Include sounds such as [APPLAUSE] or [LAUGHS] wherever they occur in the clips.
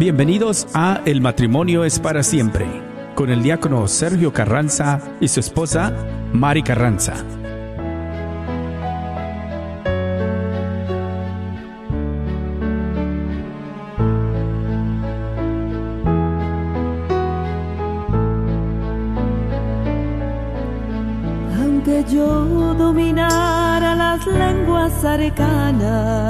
Bienvenidos a El matrimonio es para siempre, con el diácono Sergio Carranza y su esposa Mari Carranza. Aunque yo dominara las lenguas arcanas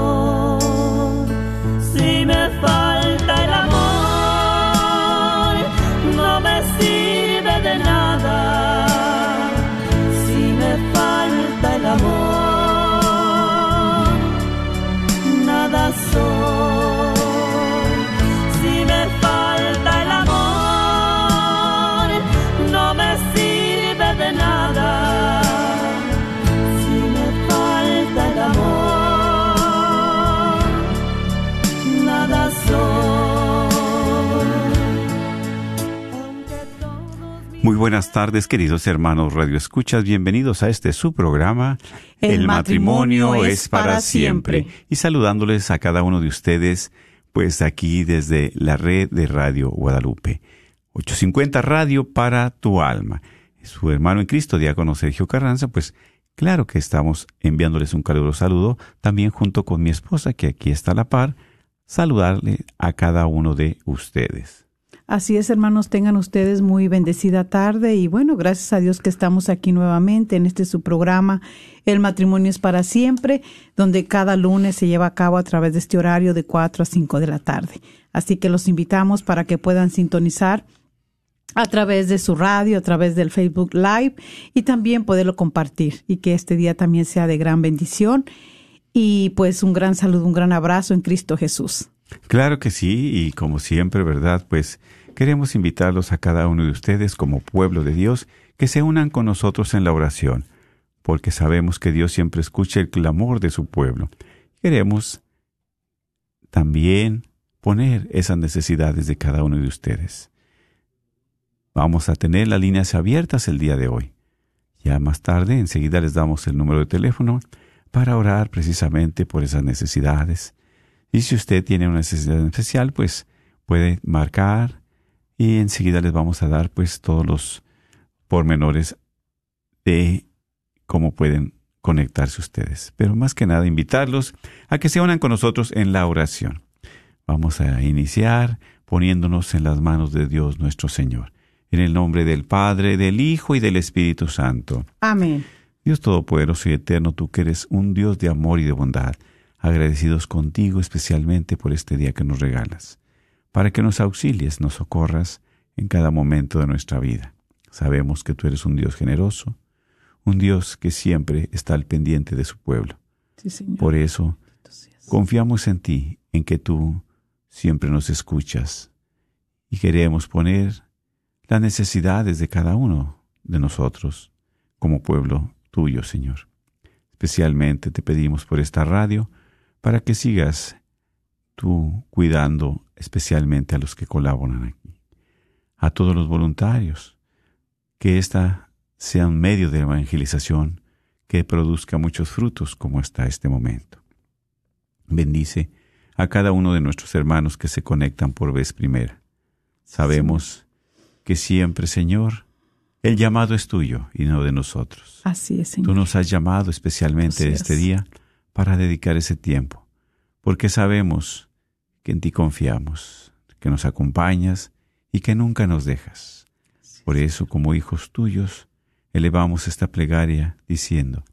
buenas tardes, queridos hermanos Radio Escuchas. Bienvenidos a este su programa. El matrimonio es para siempre. Y saludándoles a cada uno de ustedes, pues aquí desde la red de Radio Guadalupe. 850 Radio para tu alma. Su hermano en Cristo, diácono Sergio Carranza, pues claro que estamos enviándoles un caluroso saludo, también junto con mi esposa, que aquí está a la par, saludarle a cada uno de ustedes. Así es, hermanos, tengan ustedes muy bendecida tarde y bueno, gracias a Dios que estamos aquí nuevamente en este su programa El matrimonio es para siempre, donde cada lunes se lleva a cabo a través de este horario de 4 a 5 de la tarde. Así que los invitamos para que puedan sintonizar a través de su radio, a través del Facebook Live y también poderlo compartir y que este día también sea de gran bendición y pues un gran saludo, un gran abrazo en Cristo Jesús. Claro que sí, y como siempre, ¿verdad? Pues queremos invitarlos a cada uno de ustedes como pueblo de Dios que se unan con nosotros en la oración, porque sabemos que Dios siempre escucha el clamor de su pueblo. Queremos también poner esas necesidades de cada uno de ustedes. Vamos a tener las líneas abiertas el día de hoy. Ya más tarde, enseguida les damos el número de teléfono para orar precisamente por esas necesidades. Y si usted tiene una necesidad especial, pues puede marcar y enseguida les vamos a dar pues todos los pormenores de cómo pueden conectarse ustedes. Pero más que nada invitarlos a que se unan con nosotros en la oración. Vamos a iniciar poniéndonos en las manos de Dios nuestro Señor. En el nombre del Padre, del Hijo y del Espíritu Santo. Amén. Dios Todopoderoso y Eterno, tú que eres un Dios de amor y de bondad, agradecidos contigo especialmente por este día que nos regalas, para que nos auxilies, nos socorras en cada momento de nuestra vida. Sabemos que tú eres un Dios generoso, un Dios que siempre está al pendiente de su pueblo. Sí, Señor. Por eso, confiamos en ti, en que tú siempre nos escuchas y queremos poner las necesidades de cada uno de nosotros como pueblo tuyo, Señor. Especialmente te pedimos por esta radio para que sigas tú cuidando especialmente a los que colaboran aquí, a todos los voluntarios, que ésta sea un medio de evangelización que produzca muchos frutos como está este momento. Bendice a cada uno de nuestros hermanos que se conectan por vez primera. Sabemos que siempre, Señor, el llamado es tuyo y no de nosotros. Así es, Tú Señor. nos has llamado especialmente Así este es. día para dedicar ese tiempo, porque sabemos que en ti confiamos, que nos acompañas y que nunca nos dejas. Por eso, como hijos tuyos, elevamos esta plegaria diciendo,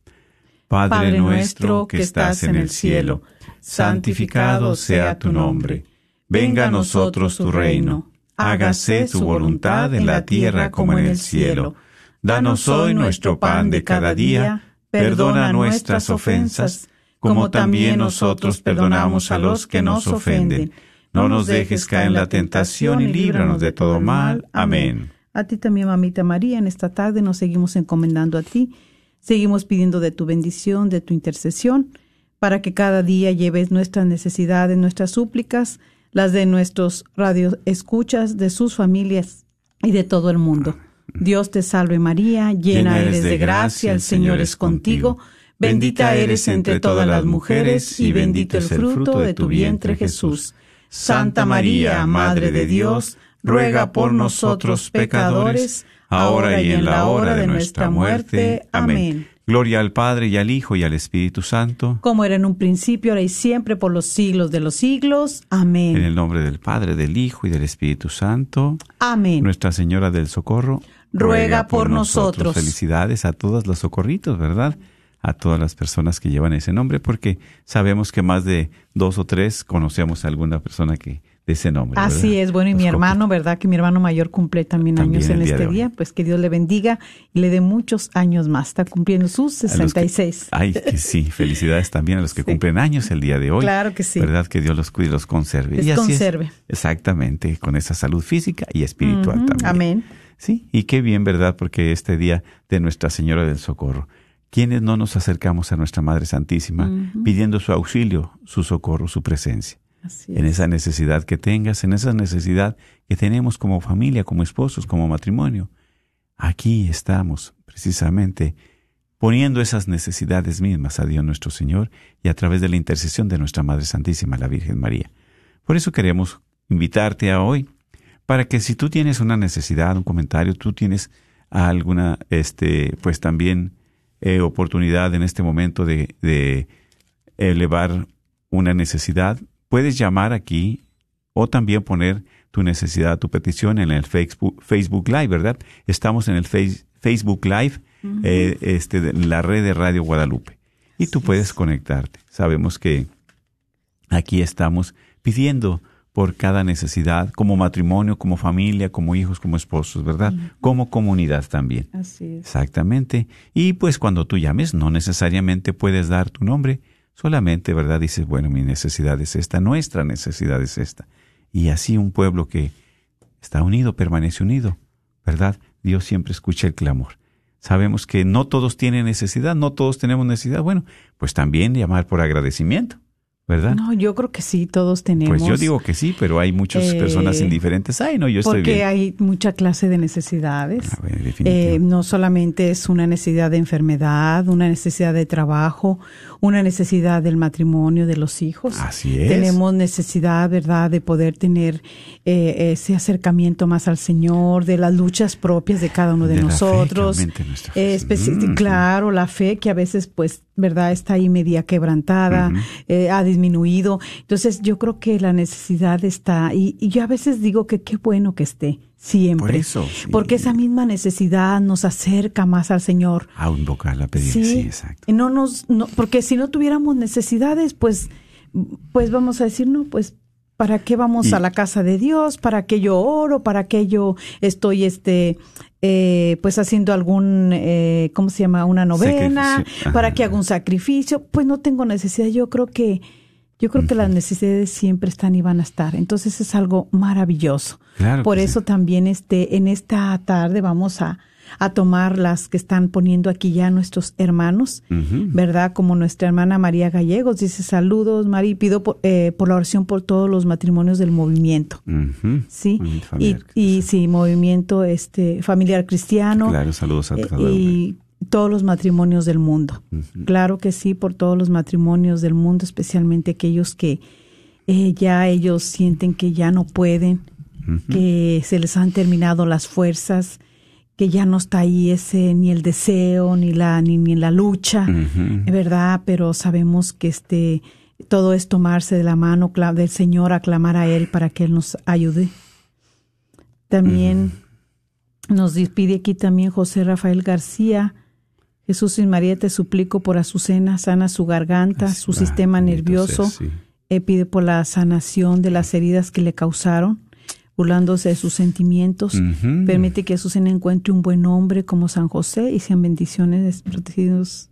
Padre, nuestro que estás en el cielo, santificado sea tu nombre. Venga a nosotros tu reino. Hágase tu voluntad en la tierra como en el cielo. Danos hoy nuestro pan de cada día. Perdona nuestras ofensas, como también nosotros perdonamos a los que nos ofenden. No nos dejes caer en la tentación y líbranos de todo mal. Amén. A ti también, mamita María, en esta tarde nos seguimos encomendando a ti. Seguimos pidiendo de tu bendición, de tu intercesión. para que cada día lleves nuestras necesidades, nuestras súplicas, las de nuestros radioescuchas, de sus familias y de todo el mundo. Dios te salve María, llena eres de gracia, el Señor es contigo, bendita eres entre todas las mujeres y bendito el fruto de tu vientre Jesús. Santa María, Madre de Dios, ruega por nosotros pecadores, ahora y en la hora de nuestra muerte. Amén. Gloria al Padre y al Hijo y al Espíritu Santo. Como era en un principio, ahora y siempre, por los siglos de los siglos. Amén. En el nombre del Padre, del Hijo y del Espíritu Santo. Amén. Nuestra Señora del Socorro. Ruega por nosotros. Felicidades a todos los socorritos, ¿verdad? A todas las personas que llevan ese nombre, porque sabemos que más de dos o tres conocemos a alguna persona que de ese nombre. Así es, bueno, y mi hermano, ¿verdad? Que mi hermano mayor cumple también, años en este día, pues que Dios le bendiga y le dé muchos años más. Está cumpliendo sus 66. ay, que sí, [LAUGHS] felicidades también a los que cumplen años el día de hoy. Claro que sí. ¿Verdad? Que Dios los cuide y los conserve. Les conserve. exactamente, con esa salud física y espiritual también. Amén. Sí, y qué bien, ¿verdad? Porque este día de Nuestra Señora del Socorro, quienes no nos acercamos a nuestra Madre Santísima pidiendo su auxilio, su socorro, su presencia? en esa necesidad que tengas, en esa necesidad que tenemos como familia, como esposos, como matrimonio. Aquí estamos precisamente poniendo esas necesidades mismas a Dios nuestro Señor y a través de la intercesión de nuestra Madre Santísima, la Virgen María. Por eso queremos invitarte a hoy para que si tú tienes una necesidad, un comentario, tú tienes alguna, este, pues también eh, oportunidad en este momento de, de elevar una necesidad, Puedes llamar aquí o también poner tu necesidad, tu petición en el Facebook, Facebook Live, ¿verdad? Estamos en el Facebook Live, eh, este, en la red de Radio Guadalupe. Y tú puedes conectarte. Sabemos que aquí estamos pidiendo por cada necesidad, como matrimonio, como familia, como hijos, como esposos, ¿verdad? Como comunidad también. Así es. Exactamente. Y pues cuando tú llames, no necesariamente puedes dar tu nombre, Solamente, ¿verdad? Dices, bueno, mi necesidad es esta, nuestra necesidad es esta. Y así un pueblo que está unido, permanece unido, ¿verdad? Dios siempre escucha el clamor. Sabemos que no todos tienen necesidad, no todos tenemos necesidad. Bueno, pues también llamar por agradecimiento. ¿Verdad? No, yo creo que sí, todos tenemos. Pues yo digo que sí, pero hay muchas eh, personas indiferentes. Ay, no, yo estoy bien. Porque hay mucha clase de necesidades. Ah, eh, no solamente es una necesidad de enfermedad, una necesidad de trabajo, una necesidad del matrimonio, de los hijos. Así es. Tenemos necesidad, ¿verdad?, de poder tener eh, ese acercamiento más al Señor, de las luchas propias de cada uno de, nosotros. Mm, claro, la fe que a veces, pues, ¿verdad?, está ahí media quebrantada, ha disminuido. Entonces yo creo que la necesidad está, y, y yo a veces digo que qué bueno que esté, siempre. Porque esa misma necesidad nos acerca más al Señor. A invocarla, a pedir, sí, exacto. No nos, no, porque si no tuviéramos necesidades, pues, pues vamos a decir, no, pues ¿Para qué vamos a la casa de Dios? ¿Para qué yo oro? ¿Para qué yo estoy, este, eh, pues haciendo algún, eh, ¿cómo se llama? Una novena. ¿Para qué hago un sacrificio? Pues no tengo necesidad. Yo creo que, yo creo que las necesidades siempre están y van a estar. Entonces es algo maravilloso. Por eso también este, en esta tarde vamos a, a tomar las que están poniendo aquí ya nuestros hermanos, ¿verdad? Como nuestra hermana María Gallegos dice saludos, María, pido por, eh, por la oración por todos los matrimonios del movimiento, ¿sí? Y, y sí, movimiento este familiar cristiano. Claro, saludos a eh, Y todos los matrimonios del mundo. Claro que sí, por todos los matrimonios del mundo, especialmente aquellos que eh, ya ellos sienten que ya no pueden, que se les han terminado las fuerzas, que ya no está ahí ese ni el deseo ni la ni, ni la lucha, ¿verdad? Pero sabemos que este todo es tomarse de la mano del Señor, aclamar a él para que él nos ayude. También nos pide aquí también José Rafael García. Jesús y María, te suplico por Azucena, sana su garganta, su sistema nervioso. Eh, pide por la sanación de las heridas que le causaron burlándose de sus sentimientos. Permite que Jesús encuentre un buen hombre como San José y sean bendiciones protegidos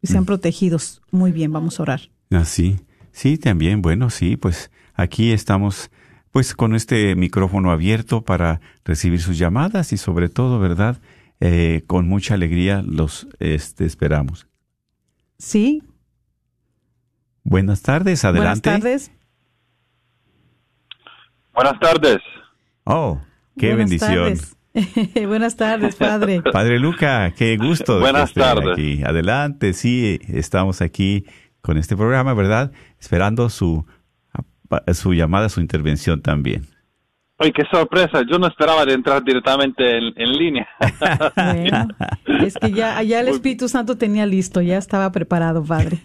y sean mm. protegidos. Muy bien, vamos a orar. Así, ah, sí, también, bueno, sí, pues aquí estamos pues con este micrófono abierto para recibir sus llamadas y sobre todo, ¿verdad? Eh, con mucha alegría los este, esperamos. Sí. Buenas tardes, adelante. Buenas tardes. Buenas tardes. Oh, qué Buenas bendición. tardes. [LAUGHS] Buenas tardes, padre. Padre Luca, qué gusto. de Buenas tardes. Aquí. Adelante, sí, estamos aquí con este programa, ¿verdad? Esperando su, su llamada, su intervención también. Ay, qué sorpresa. Yo no esperaba de entrar directamente en, en línea. [LAUGHS] [LAUGHS] Bueno, es que ya, ya el Espíritu Santo tenía listo, ya estaba preparado, padre.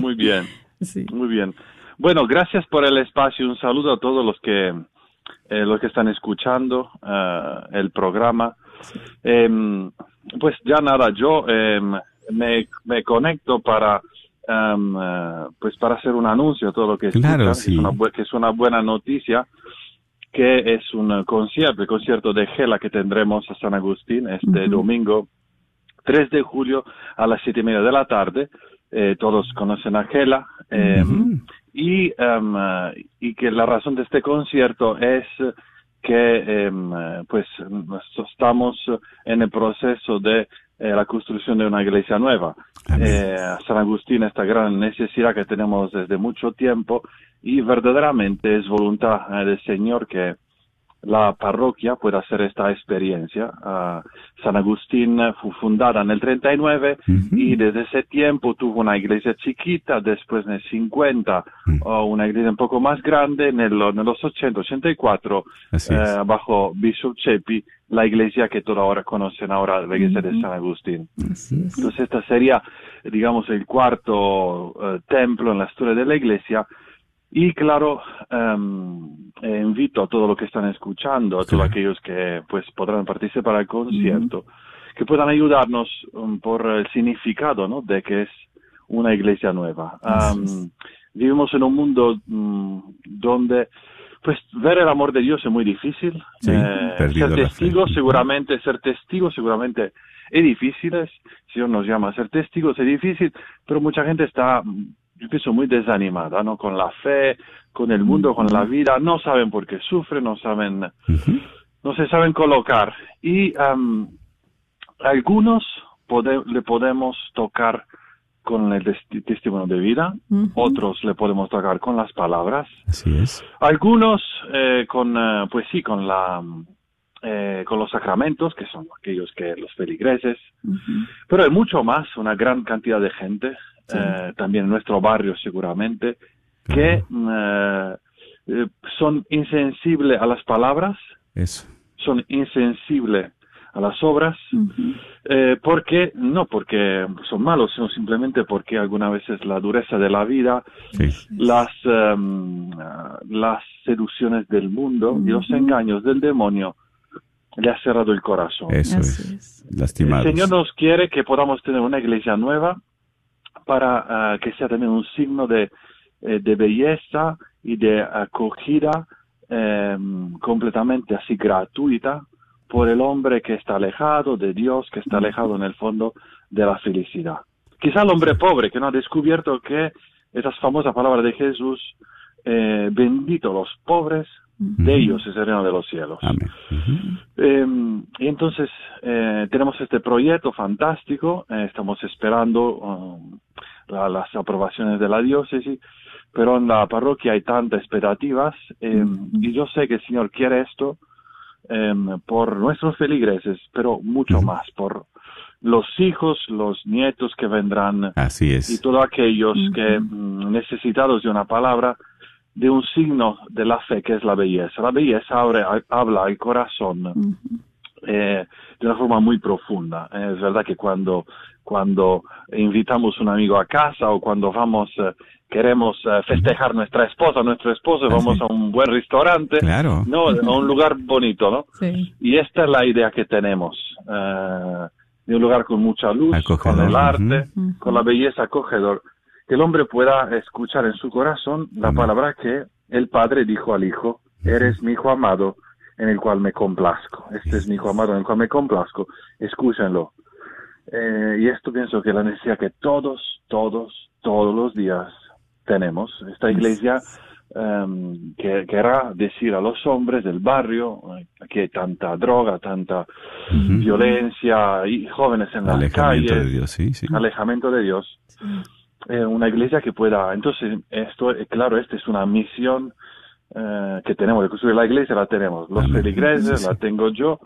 Muy bien, Sí. muy bien. Bueno, gracias por el espacio. Un saludo a todos los que eh, los que están escuchando eh, el programa. Em, pues ya nada, yo em, me, me conecto para em, eh, pues para hacer un anuncio todo lo que Claro, escuchan, sí. es una, que es una buena noticia que es un eh, concierto, el concierto de Gela que tendremos a San Agustín este domingo 3 de julio a las siete y media de la tarde. Eh, todos conocen a Gela. eh, y, y que la razón de este concierto es que em, eh, pues estamos en el proceso de eh, la construcción de una iglesia nueva. Eh, San Agustín, esta gran necesidad que tenemos desde mucho tiempo y verdaderamente es voluntad del Señor que la parroquia pueda hacer esta experiencia. Ah, San Agustín fue fundada en el 39 Ujú. y desde ese tiempo tuvo una iglesia chiquita, después en el 50 Mm. una iglesia un poco más grande, en, el, en los 80, 84 Así es. eh, bajo Bishop Chepi, la iglesia que todos ahora conocen ahora, la iglesia de San Agustín. Entonces esta sería, digamos, el cuarto eh, templo en la historia de la iglesia. Y claro, eh, invito a todos los que están escuchando, a todos Sí. aquellos que pues podrán participar al concierto, que puedan ayudarnos um, por el significado, ¿no? De que es una iglesia nueva. Es. vivimos en un mundo mm, donde pues ver el amor de Dios es muy difícil. Sí, Eh, ser testigo seguramente, ser testigo seguramente es difícil. Si Dios nos llama a ser testigos es difícil, pero mucha gente está, yo pienso, muy desanimada, ¿no? Con la fe, con el mundo, con la vida. No saben por qué sufren, no saben no se saben colocar. Y am, algunos pode- le podemos tocar con el testi- testimonio de vida, otros le podemos tocar con las palabras, Así es. algunos eh, con, eh, pues sí, con la, eh, con los sacramentos, que son aquellos que los feligreses, pero hay mucho más, una gran cantidad de gente, Sí. eh, también en nuestro barrio seguramente, que eh, eh, son insensibles a las palabras, Eso. son insensibles a las obras, eh, porque no porque son malos, sino simplemente porque algunas veces la dureza de la vida, Sí. las em, las seducciones del mundo y los engaños del demonio le ha cerrado el corazón. Eso es. es. Lastimados. El Señor nos quiere que podamos tener una iglesia nueva para ah, que sea también un signo de, eh, de belleza y de acogida em, completamente así gratuita por el hombre que está alejado de Dios, que está alejado en el fondo de la felicidad. Quizá el hombre pobre que no ha descubierto que esas famosas palabras de Jesús, eh, bendito los pobres, de ellos es el reino de los cielos. Amén. Eh, y entonces eh, tenemos este proyecto fantástico, eh, estamos esperando um, la- las aprobaciones de la diócesis, pero en la parroquia hay tantas expectativas eh, y yo sé que el Señor quiere esto eh, por nuestros feligreses, pero mucho más por los hijos, los nietos que vendrán Así y es. todos aquellos que mm, necesitados de una palabra, de un signo de la fe que es la belleza. La belleza abre- habla al corazón eh, de una forma muy profunda. Eh, es verdad que cuando, cuando invitamos un amigo a casa o cuando vamos, eh, queremos eh, festejar nuestra esposa, nuestro esposo, Ah, vamos sí. a un buen restaurante, Claro. no, a un lugar bonito, ¿no? Sí. Y esta es la idea que tenemos, eh, de un lugar con mucha luz, Acogedor, con el arte, con la belleza acogedor, que el hombre pueda escuchar en su corazón la Amén. palabra que el Padre dijo al Hijo, eres mi Hijo amado en el cual me complazco. Este es mi Hijo amado en el cual me complazco, escúchenlo. Eh, y esto pienso que la necesidad que todos, todos, todos los días tenemos. Esta iglesia em, que querrá decir a los hombres del barrio eh, que hay tanta droga, tanta violencia y jóvenes en las Alejamiento calles, de Dios, sí, sí. alejamiento de Dios. Sí. Eh, una iglesia que pueda, entonces, esto, eh, claro, esta es una misión eh, que tenemos de construir la iglesia, la tenemos los Amén. feligreses, Sí, la tengo yo,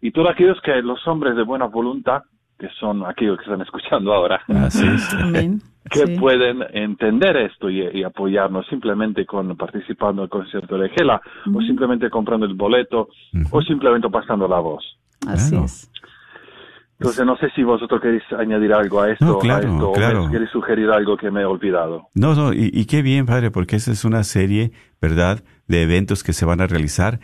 y todos aquellos que, los hombres de buena voluntad, que son aquellos que están escuchando ahora, Así es. [LAUGHS] Amén. que Sí. pueden entender esto y, y apoyarnos simplemente con participando en el concierto de Gela, o simplemente comprando el boleto, o simplemente pasando la voz. Así Claro. es. Entonces, no sé si vosotros queréis añadir algo a esto, No, claro, a esto claro. o queréis sugerir algo que me he olvidado. No, no, y, y qué bien, padre, porque esa es una serie, ¿verdad?, de eventos que se van a realizar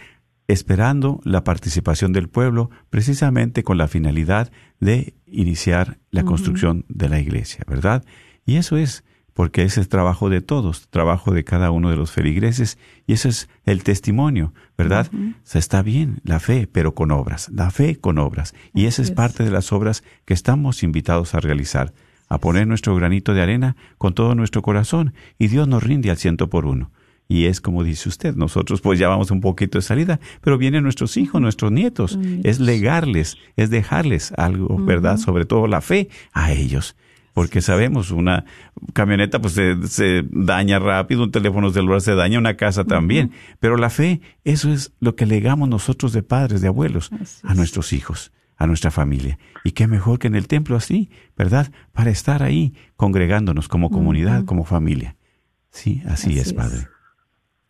esperando la participación del pueblo, precisamente con la finalidad de iniciar la construcción de la iglesia, ¿verdad? Y eso es, porque ese es trabajo de todos, trabajo de cada uno de los feligreses, y eso es el testimonio, ¿verdad? O sea, está bien la fe, pero con obras, la fe con obras, y esa es. parte de las obras que estamos invitados a realizar, a poner nuestro granito de arena con todo nuestro corazón, y Dios nos rinde al ciento por uno. Y es como dice usted, nosotros pues ya vamos un poquito de salida, pero vienen nuestros hijos, nuestros nietos. Es legarles, es dejarles algo, ¿verdad? Sobre todo la fe a ellos. Porque sabemos, una camioneta pues se, se daña rápido, un teléfono celular se daña, una casa también. Pero la fe, eso es lo que legamos nosotros de padres, de abuelos, a es. nuestros hijos, a nuestra familia. Y qué mejor que en el templo así, ¿verdad? Para estar ahí congregándonos como comunidad, como familia. Sí, así, Así es, es. Padre.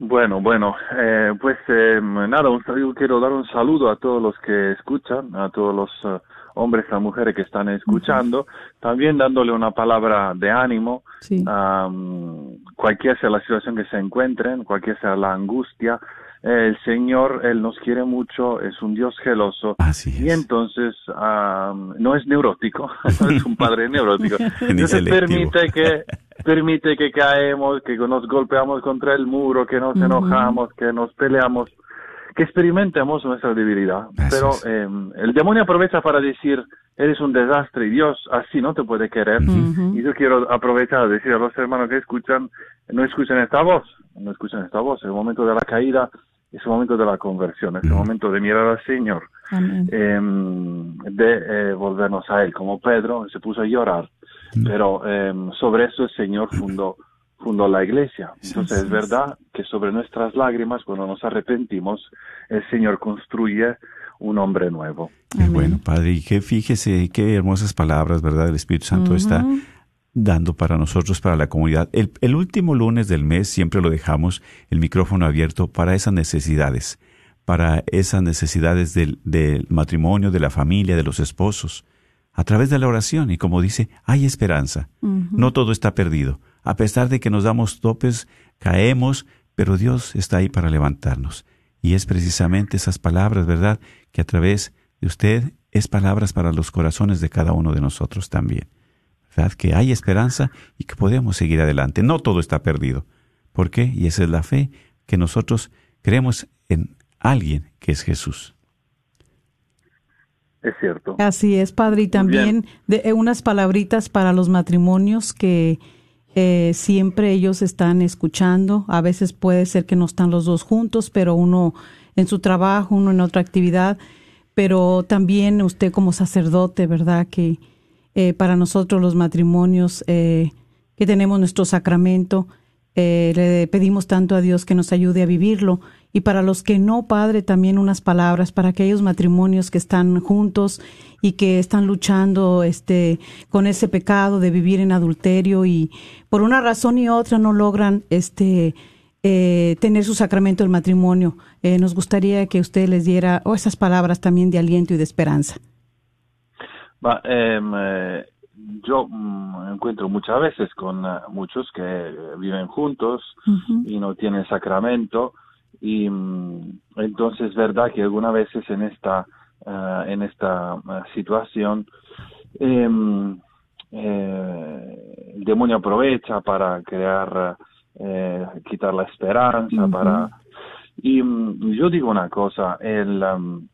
Bueno, bueno, eh, pues eh, nada, un, yo quiero dar un saludo a todos los que escuchan, a todos los eh, hombres y mujeres que están escuchando, también dándole una palabra de ánimo, Sí. am, cualquier sea la situación que se encuentren, cualquier sea la angustia, el Señor, Él nos quiere mucho, es un Dios celoso. Así Y es. entonces am, no es neurótico, [LAUGHS] no es un padre neurótico. [LAUGHS] Entonces permite que [LAUGHS] permite que caemos, que nos golpeamos contra el muro, que nos enojamos, que nos peleamos, que experimentemos nuestra debilidad. Así Pero em, el demonio aprovecha para decir, eres un desastre y Dios así no te puede querer. Ujú. Y yo quiero aprovechar a decir a los hermanos que escuchan, no escuchen esta voz, no escuchen esta voz. El momento de la caída es el momento de la conversión, es el momento de mirar al Señor em, de eh, volvernos a Él, como Pedro se puso a llorar, pero em, sobre eso el Señor fundó, fundó la iglesia. Entonces sí, es verdad que sobre nuestras lágrimas, cuando nos arrepentimos, el Señor construye un hombre nuevo. Bueno, Padre. Y que fíjese qué hermosas palabras, ¿verdad? El Espíritu Santo está dando para nosotros, para la comunidad. El, el último lunes del mes siempre lo dejamos el micrófono abierto para esas necesidades, para esas necesidades del, del matrimonio, de la familia, de los esposos, a través de la oración. Y como dice, hay esperanza. No todo está perdido. A pesar de que nos damos topes, caemos, pero Dios está ahí para levantarnos. Y es precisamente esas palabras, ¿verdad?, que a través de usted es palabras para los corazones de cada uno de nosotros también. ¿Verdad? Que hay esperanza y que podemos seguir adelante. No todo está perdido. ¿Por qué? Y esa es la fe, que nosotros creemos en alguien que es Jesús. Es cierto. Así es, padre. Y también de, eh, unas palabritas para los matrimonios que eh, siempre ellos están escuchando. A veces puede ser que no están los dos juntos, pero uno en su trabajo, uno en otra actividad. Pero también usted como sacerdote, ¿verdad? Que eh, para nosotros los matrimonios eh, que tenemos nuestro sacramento, eh, le pedimos tanto a Dios que nos ayude a vivirlo. Y para los que no, Padre, también unas palabras para aquellos matrimonios que están juntos y que están luchando este, con ese pecado de vivir en adulterio y por una razón y otra no logran este, eh, tener su sacramento del matrimonio. Eh, nos gustaría que usted les diera oh, esas palabras también de aliento y de esperanza. Em, eh, yo mm, encuentro muchas veces con eh, muchos que eh, viven juntos y no tienen sacramento y mm, entonces es verdad que algunas veces en esta eh, en esta situación em, eh, el demonio aprovecha para crear eh, quitar la esperanza para y mm, yo digo una cosa el am,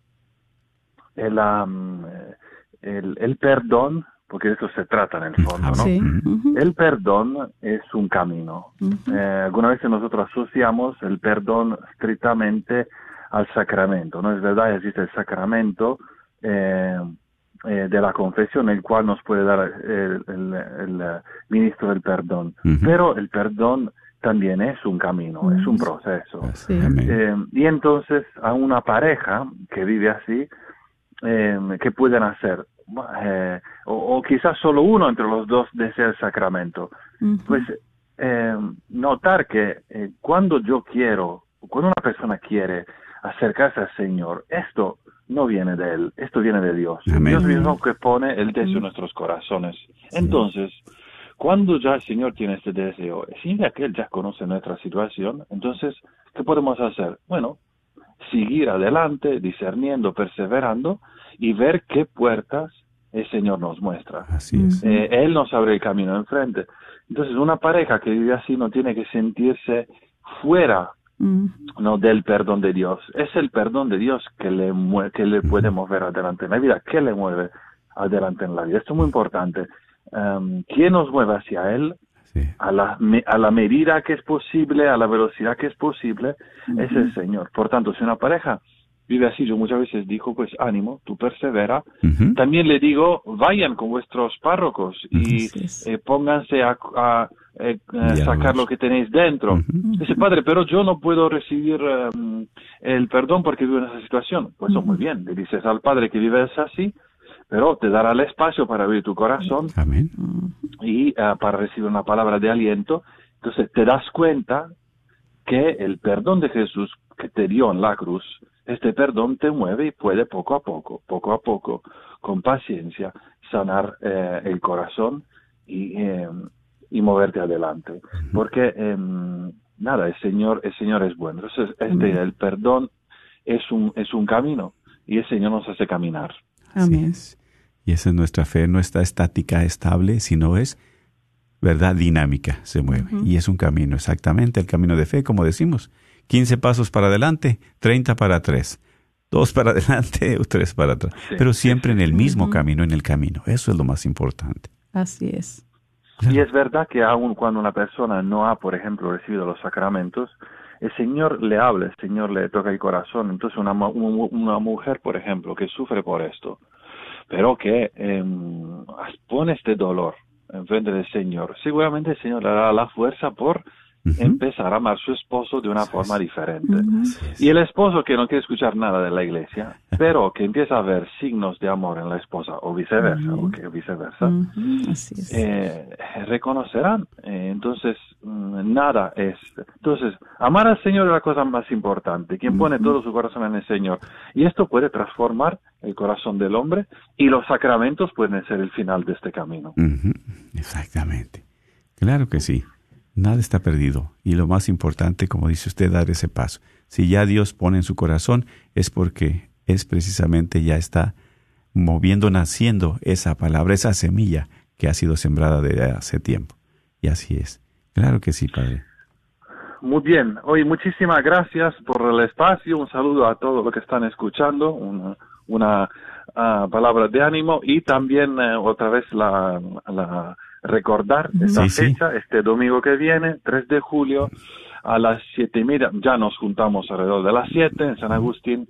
el, eh, el el perdón porque de eso se trata en el fondo no Sí. El perdón es un camino. Ujú. Eh, algunas veces nosotros asociamos el perdón estrictamente al sacramento. No es verdad, existe el sacramento, eh, eh, de la confesión, el cual nos puede dar el, el- el, ministro del perdón. Ujú. Pero el perdón también es un camino, es un proceso. Amén. Eh, y entonces a una pareja que vive así, eh, ¿qué pueden hacer? Eh, o, o quizás solo uno entre los dos desea el sacramento. Ujú. Pues eh, notar que eh, cuando yo quiero, cuando una persona quiere acercarse al Señor, esto no viene de Él, esto viene de Dios. Amén. Dios mismo que pone el deseo en nuestros corazones. Entonces, cuando ya el Señor tiene este deseo, significa que Él ya conoce nuestra situación, entonces, ¿qué podemos hacer? Bueno, seguir adelante, discerniendo, perseverando y ver qué puertas el Señor nos muestra. Así es. Eh, él nos abre el camino enfrente. Entonces, una pareja que vive así no tiene que sentirse fuera no del perdón de Dios. Es el perdón de Dios que le, mue- que le puede mover adelante en la vida, que le mueve adelante en la vida. Esto es muy importante. Um, ¿Quién nos mueve hacia Él? Sí. A la, me- a la medida que es posible, a la velocidad que es posible, es el Señor. Por tanto, si una pareja vive así, yo muchas veces digo, pues ánimo, tú persevera, Ujú. también le digo, vayan con vuestros párrocos y eh, pónganse a, a, eh, sacar lo que tenéis dentro. Ujú. Dice, padre, pero yo no puedo recibir em, el perdón porque vivo en esa situación. Pues eso, muy bien. Le dices al padre que vives así, pero te dará el espacio para abrir tu corazón Amén. y eh, para recibir una palabra de aliento. Entonces te das cuenta que el perdón de Jesús que te dio en la cruz, este perdón te mueve y puede poco a poco, poco a poco, con paciencia, sanar eh, el corazón y, eh, y moverte adelante. Porque em, nada, el Señor, el Señor es bueno. Entonces, este, el perdón es un, es un camino y el Señor nos hace caminar. Así Amén. es. Y esa es nuestra fe, no está estática, estable, sino es, ¿verdad? Dinámica, se mueve. Y es un camino, exactamente, el camino de fe, como decimos. 15 pasos para adelante, 30 para atrás. Dos para [LAUGHS] adelante o tres para atrás. Sí, Pero siempre en el mismo camino, en el camino. Eso es lo más importante. Así es. Y es verdad que aun cuando una persona no ha, por ejemplo, recibido los sacramentos, el Señor le habla, el Señor le toca el corazón. Entonces una, una mujer, por ejemplo, que sufre por esto, pero que em, pone este dolor en frente del Señor, seguramente el Señor le dará la fuerza por Ujú. empezar a amar a su esposo de una forma diferente. Así es. Y el esposo que no quiere escuchar nada de la iglesia, [LAUGHS] pero que empieza a ver signos de amor en la esposa o viceversa, o que viceversa, Ujú. Así es. eh, reconocerán. Eh, entonces, mm, nada es. Entonces, amar al Señor es la cosa más importante. Quien pone todo su corazón en el Señor. Y esto puede transformar el corazón del hombre y los sacramentos pueden ser el final de este camino. Exactamente. Claro que sí. Nada está perdido. Y lo más importante, como dice usted, dar ese paso. Si ya Dios pone en su corazón, es porque es precisamente ya está moviendo, naciendo esa palabra, esa semilla que ha sido sembrada desde hace tiempo. Y así es. Claro que sí, Padre. Muy bien. Hoy muchísimas gracias por el espacio. Un saludo a todos los que están escuchando. Una, una ah, palabra de ánimo y también eh, otra vez la, la recordar Sí, sí. fecha, este domingo que viene, 3 de julio, a las siete y media. Ya nos juntamos alrededor de las 7 en San Agustín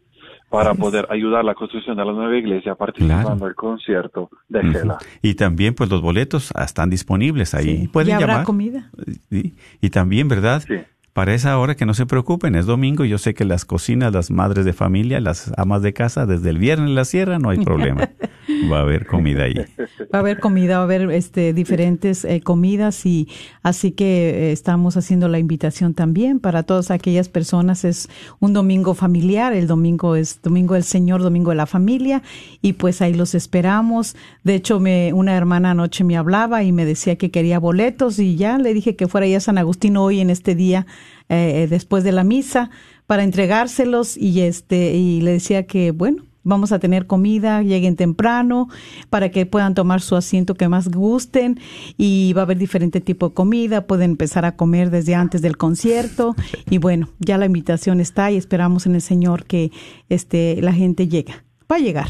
para poder ayudar a la construcción de la nueva iglesia participando Claro. del concierto de. Gela. Y también, pues los boletos están disponibles ahí. Sí. Pueden ¿Y habrá llamar. comida? Y también, ¿verdad? Sí. Para esa hora que no se preocupen, es domingo. Yo sé que las cocinas, las madres de familia, las amas de casa, desde el viernes la sierra, no hay problema. [LAUGHS] Va a haber comida ahí. Va a haber comida, va a haber este, diferentes eh, comidas y así que eh, estamos haciendo la invitación también para todas aquellas personas. Es un domingo familiar, el domingo es domingo del Señor, domingo de la familia y pues ahí los esperamos. De hecho, me, una hermana anoche me hablaba y me decía que quería boletos y ya le dije que fuera ya a San Agustín hoy en este día eh, después de la misa para entregárselos y este y le decía que bueno vamos a tener comida, lleguen temprano para que puedan tomar su asiento que más gusten y va a haber diferente tipo de comida, pueden empezar a comer desde antes del concierto y bueno, ya la invitación está y esperamos en el Señor que este la gente llegue. Va a llegar.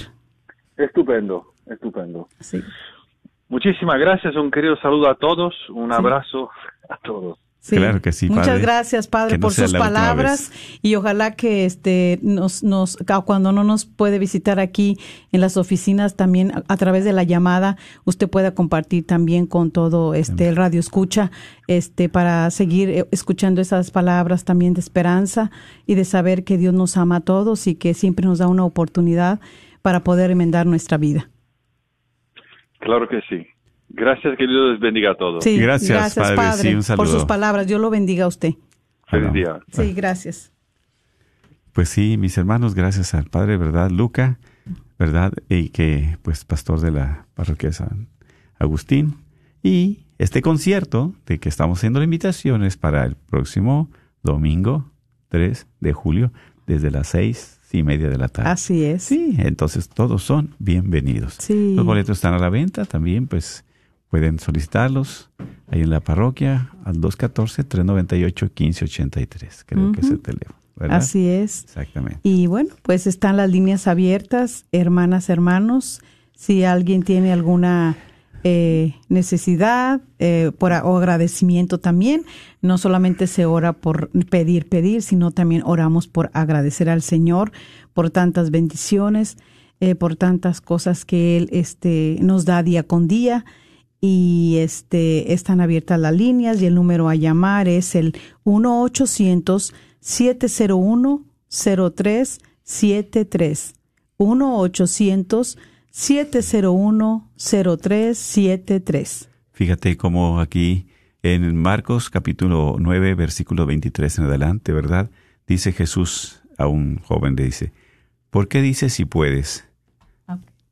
Estupendo, estupendo. Sí. Muchísimas gracias, un querido saludo a todos, un abrazo a todos. Sí. Claro que sí, Muchas gracias, Padre, no por sus palabras y ojalá que este nos nos cuando no nos puede visitar aquí en las oficinas también a, a través de la llamada usted pueda compartir también con todo este el radio escucha este para seguir eh, escuchando esas palabras también de esperanza y de saber que Dios nos ama a todos y que siempre nos da una oportunidad para poder enmendar nuestra vida. Claro que sí. Gracias, que Dios les bendiga a todos. Sí, Gracias, Padre. Sí, un por sus saludo. palabras. Dios lo bendiga a usted. Feliz día. Sí, gracias. Pues sí, mis hermanos, gracias al Padre, ¿verdad? Luca, ¿verdad? Y que, pues, pastor de la parroquia de San Agustín. Y este concierto de que estamos haciendo la invitación es para el próximo domingo 3 de julio, desde las seis y media de la tarde. Así es. Sí, entonces todos son bienvenidos. Sí. Los boletos están a la venta también, pues pueden solicitarlos ahí en la parroquia al 214-398-1583. Creo que es el teléfono, ¿verdad? Así es. Exactamente. Y bueno, pues están las líneas abiertas, hermanas, hermanos. Si alguien tiene alguna eh, necesidad eh, por, o agradecimiento también, no solamente se ora por pedir, pedir, sino también oramos por agradecer al Señor por tantas bendiciones, eh, por tantas cosas que Él este, nos da día con día. Y este, están abiertas las líneas y el número a llamar es el 1 800 701 0373 1-800-701-0373. Fíjate cómo aquí en Marcos capítulo 9, versículo 23 en adelante, ¿verdad? Dice Jesús a un joven, le dice, ¿por qué dices si puedes?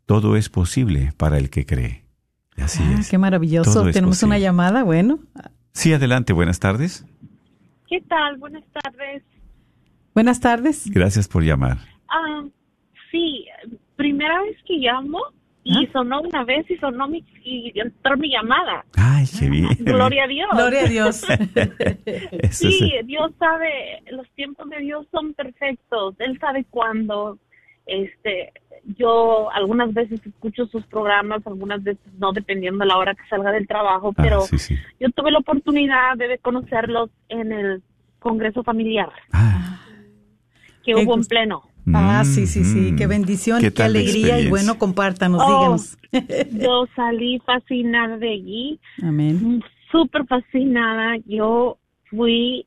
Todo es posible para el que cree. Así Ah, es. qué maravilloso. Tenemos una llamada, bueno. Sí, adelante, buenas tardes. ¿Qué tal? Buenas tardes. Buenas tardes. Gracias por llamar. Ah, sí, primera vez que llamo y Ah. sonó una vez y sonó mi, y entró mi llamada. Ay, qué bien. Gloria a Dios. Gloria a Dios. [LAUGHS] Sí, es- Dios sabe, los tiempos de Dios son perfectos. Él sabe cuándo. Este, yo algunas veces escucho sus programas, algunas veces no, dependiendo de la hora que salga del trabajo, Ah, pero sí, sí. yo tuve la oportunidad de conocerlos en el Congreso Familiar Ah, que hubo en pleno. ah, sí, sí, sí. mm. Qué bendición, ¿Qué qué, alegría. Y bueno, compártanos, Oh. díganos. Yo salí fascinada de allí, Amén. súper fascinada. Yo fui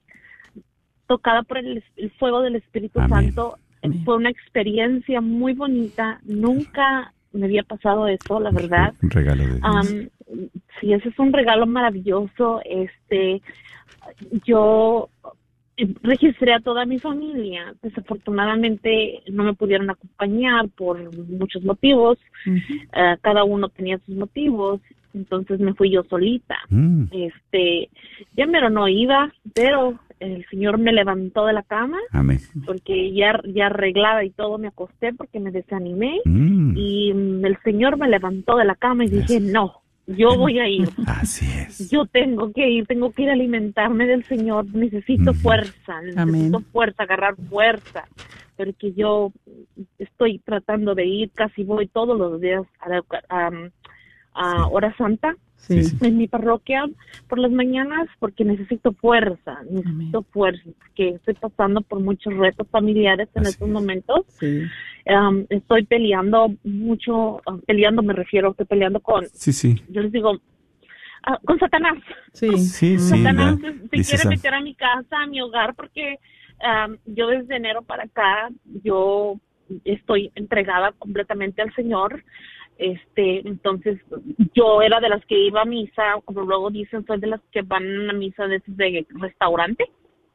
tocada por el, el fuego del Espíritu Amén. Santo. Fue una experiencia muy bonita. Nunca me había pasado eso, la verdad. Un regalo de Dios. Am, sí, ese es un regalo maravilloso. Este, yo registré a toda mi familia. Desafortunadamente no me pudieron acompañar por muchos motivos. Eh, cada uno tenía sus motivos. Entonces me fui yo solita. Mm, Este, ya mero no iba, pero el Señor me levantó de la cama amén. porque ya, ya arreglada y todo me acosté porque me desanimé Mm, y mm, el Señor me levantó de la cama y dije, no, yo voy a ir. así es. Yo tengo que ir, tengo que ir a alimentarme del Señor, necesito Ujú. fuerza, necesito Amén. fuerza, agarrar fuerza, porque yo estoy tratando de ir, casi voy todos los días a, la- a, a Sí. hora santa Sí. En mi parroquia por las mañanas porque necesito fuerza, necesito fuerza, porque estoy pasando por muchos retos familiares en Así estos es. momentos. Sí. Um, estoy peleando mucho, uh, peleando me refiero, estoy peleando con, Sí, sí. yo les digo, ah, con Satanás. Sí. Sí, sí. Satanás se- se quiere meter a mi casa, a mi hogar, porque um, yo desde enero para acá, yo estoy entregada completamente al Señor. Este, entonces, yo era de las que iba a misa, como luego dicen, soy de las que van a misa de, de restaurante,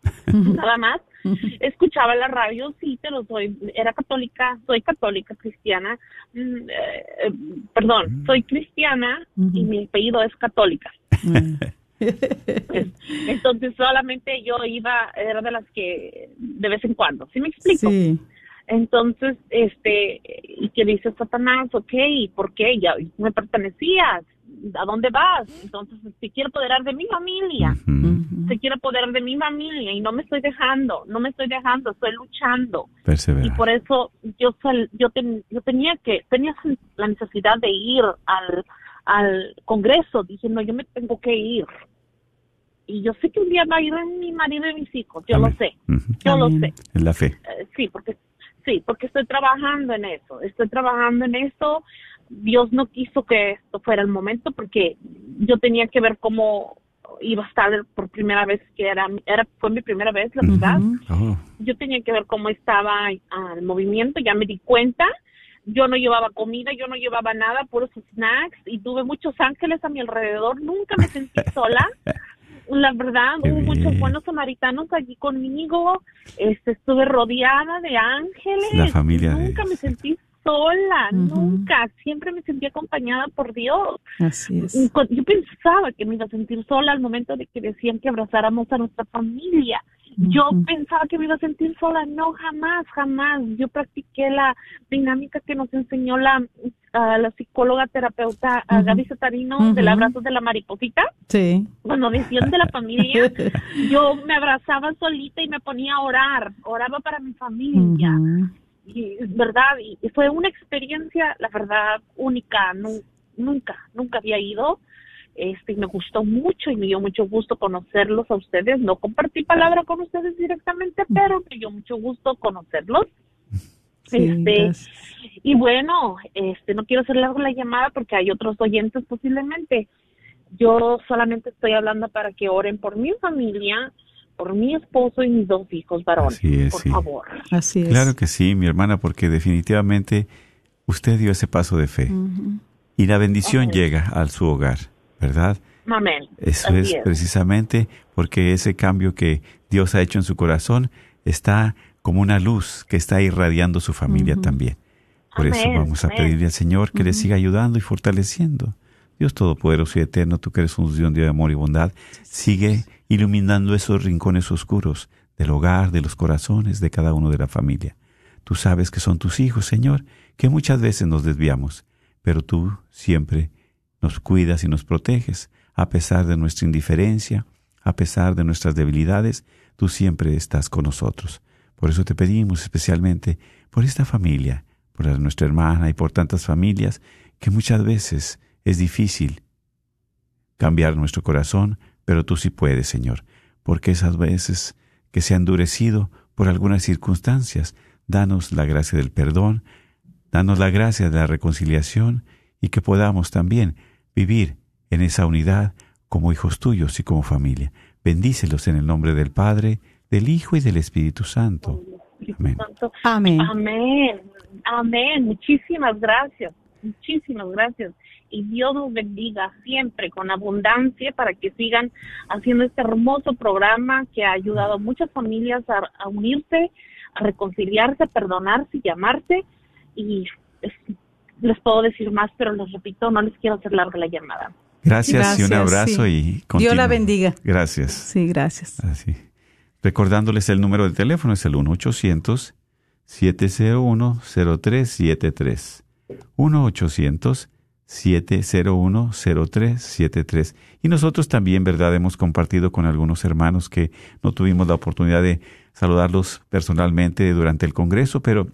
[LAUGHS] nada más. [LAUGHS] Escuchaba la radio, sí, pero soy, era católica, soy católica cristiana, mm, eh, perdón, soy cristiana y mi apellido es católica. [LAUGHS] Entonces solamente yo iba, era de las que de vez en cuando, ¿sí me explico? Sí. Entonces, este, y que dice Satanás, ok, ¿y por qué? Ya me pertenecías, ¿a dónde vas? Entonces, se quiere apoderar de mi familia, Ujú. Ujú. se quiere apoderar de mi familia y no me estoy dejando, no me estoy dejando, estoy luchando. Y por eso yo sal- yo, ten- yo tenía que, tenía la necesidad de ir al, al Congreso, dije, no, yo me tengo que ir. y yo sé que un día va a ir mi marido y mis hijos, yo Amén. lo sé, yo Amén. lo sé. En la fe. Eh, sí, porque sí, porque estoy trabajando en eso, estoy trabajando en eso. Dios no quiso que esto fuera el momento porque yo tenía que ver cómo iba a estar por primera vez que era era fue mi primera vez, la verdad. Oh, Yo tenía que ver cómo estaba el movimiento, ya me di cuenta. Yo no llevaba comida, yo no llevaba nada, puros snacks y tuve muchos ángeles a mi alrededor. Nunca me sentí [LAUGHS] sola. La verdad, Qué hubo muchos buenos samaritanos allí conmigo. Este, estuve rodeada de ángeles. La familia de Nunca me sentí sola, nunca. Siempre me sentí acompañada por Dios. Así es. Yo pensaba que me iba a sentir sola al momento de que decían que abrazáramos a nuestra familia. Yo pensaba que me iba a sentir sola. No, jamás, jamás. Yo practiqué la dinámica que nos enseñó la, la psicóloga terapeuta ah, Ujú. Gaby Satarino del abrazo de la mariposita. Sí. Cuando decían de la familia, [LAUGHS] yo me abrazaba solita y me ponía a orar. Oraba para mi familia. Y verdad y y fue una experiencia la verdad única. Nu- nunca nunca había ido. Este y me gustó mucho y me dio mucho gusto conocerlos a ustedes. No compartí palabra con ustedes directamente pero me dio mucho gusto conocerlos. Sí, este gracias. y bueno este no quiero hacer largo la llamada porque hay otros oyentes posiblemente. Yo solamente estoy hablando para que oren por mi familia por mi esposo y mis dos hijos varones Así es, por sí. favor Así es. Claro que sí, mi hermana, porque definitivamente usted dio ese paso de fe y la bendición Amén. llega a su hogar, ¿verdad? amén Eso es, es. precisamente porque ese cambio que Dios ha hecho en su corazón está como una luz que está irradiando su familia también. Por eso vamos a amén. pedirle al Señor que le siga ayudando y fortaleciendo. Dios Todopoderoso y Eterno, tú que eres un Dios de amor y bondad, sigue iluminando esos rincones oscuros del hogar, de los corazones de cada uno de la familia. Tú sabes que son tus hijos, Señor, que muchas veces nos desviamos, pero tú siempre nos cuidas y nos proteges, a pesar de nuestra indiferencia, a pesar de nuestras debilidades, tú siempre estás con nosotros. Por eso te pedimos especialmente por esta familia, por nuestra hermana y por tantas familias que muchas veces es difícil cambiar nuestro corazón, pero tú sí puedes, Señor, porque esas veces que se ha endurecido por algunas circunstancias, danos la gracia del perdón, danos la gracia de la reconciliación y que podamos también vivir en esa unidad como hijos tuyos y como familia. Bendícelos en el nombre del Padre, del Hijo y del Espíritu Santo. Amén. Amén. Amén. Amén. Muchísimas gracias. Muchísimas gracias. Y Dios los bendiga siempre con abundancia para que sigan haciendo este hermoso programa que ha ayudado a muchas familias a, a unirse, a reconciliarse, a perdonarse y amarse. Y es- les puedo decir más, pero les repito, no les quiero hacer larga la llamada. Gracias, y un abrazo sí. y Dios la bendiga. Gracias. Sí, gracias. Así. Recordándoles el número de teléfono es el 1-800-701-0373. 1-800-701-0373. Y nosotros también, ¿verdad? Hemos compartido con algunos hermanos que no tuvimos la oportunidad de saludarlos personalmente durante el Congreso, pero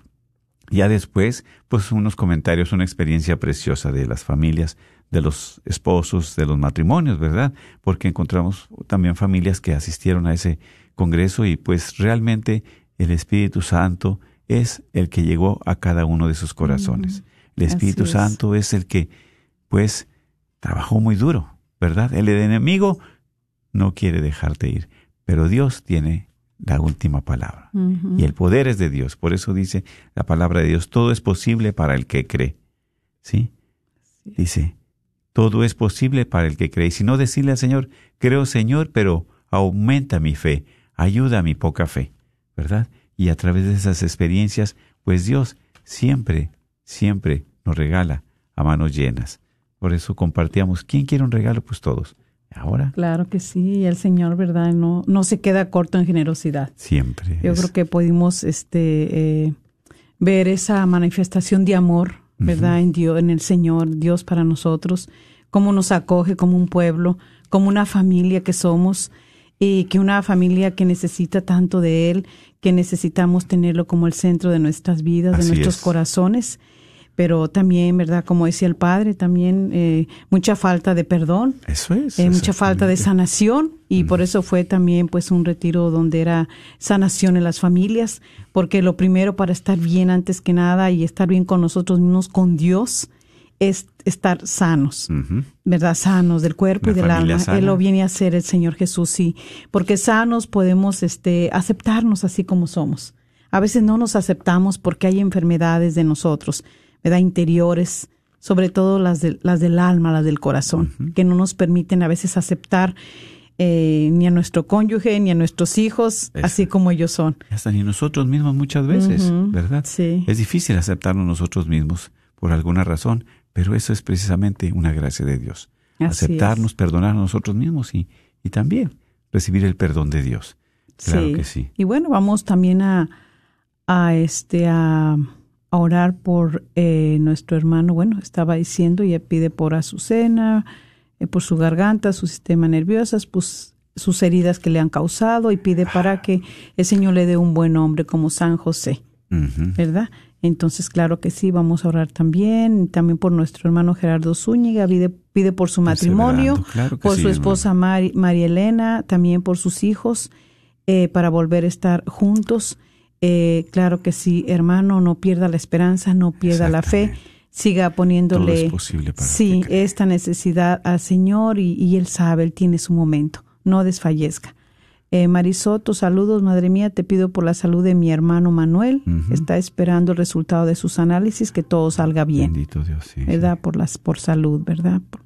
ya después, pues unos comentarios, una experiencia preciosa de las familias, de los esposos, de los matrimonios, ¿verdad? Porque encontramos también familias que asistieron a ese congreso y pues realmente el Espíritu Santo es el que llegó a cada uno de sus corazones. El Espíritu es. Santo es el que pues trabajó muy duro, ¿verdad? El enemigo no quiere dejarte ir, pero Dios tiene la última palabra. Y el poder es de Dios. Por eso dice la palabra de Dios, todo es posible para el que cree. ¿Sí? Dice, todo es posible para el que cree. Y si no decirle al Señor, creo Señor, pero aumenta mi fe, ayuda a mi poca fe, ¿verdad? Y a través de esas experiencias, pues Dios siempre, siempre nos regala a manos llenas. Por eso compartíamos, ¿quién quiere un regalo? Pues todos. Ahora, Claro que sí, el Señor, ¿verdad? No, no se queda corto en generosidad. siempre. Yo es- creo que pudimos este, eh, ver esa manifestación de amor, ¿verdad? En Dios, en el Señor, Dios para nosotros, cómo nos acoge como un pueblo, como una familia que somos, y que una familia que necesita tanto de Él, que necesitamos tenerlo como el centro de nuestras vidas, Así de nuestros es. corazones. Pero también, ¿verdad? Como decía el padre, también eh, mucha falta de perdón. Eso es. Eh, mucha falta de sanación y por eso fue también pues un retiro donde era sanación en las familias, porque lo primero para estar bien antes que nada y estar bien con nosotros mismos, con Dios, es estar sanos. ¿verdad? Sanos del cuerpo Una y del alma. sana. Él lo viene a hacer el Señor Jesús, sí. Porque sanos podemos este, aceptarnos así como somos. A veces no nos aceptamos porque hay enfermedades de nosotros, ¿verdad? Interiores, sobre todo las, de- las del alma, las del corazón, que no nos permiten a veces aceptar eh, ni a nuestro cónyuge, ni a nuestros hijos, Eso. así como ellos son. Hasta ni nosotros mismos muchas veces, ¿verdad? sí. Es difícil aceptarnos nosotros mismos por alguna razón, pero eso es precisamente una gracia de Dios. Así Aceptarnos, es. perdonar a nosotros mismos y, y también recibir el perdón de Dios. Claro Sí. que sí. Y bueno, vamos también a, a este a, a orar por eh, nuestro hermano. Bueno, estaba diciendo, ya pide por Azucena, eh, por su garganta, su sistema nervioso, pues sus heridas que le han causado y pide para que el Señor le dé un buen nombre como San José. ¿verdad? Entonces, claro que sí, vamos a orar también, también por nuestro hermano Gerardo Zúñiga, pide, pide por su matrimonio, claro por sí, su esposa María Elena, también por sus hijos, eh, para volver a estar juntos. Eh, claro que sí, hermano, no pierda la esperanza, no pierda la fe, siga poniéndole Todo es posible para sí, esta necesidad al Señor y, y Él sabe, Él tiene su momento, no desfallezca. Eh, Marisoto, saludos, madre mía, te pido por la salud de mi hermano Manuel, está esperando el resultado de sus análisis, que todo salga bien. Bendito Dios, sí. ¿verdad? Por las por salud, ¿verdad? Por-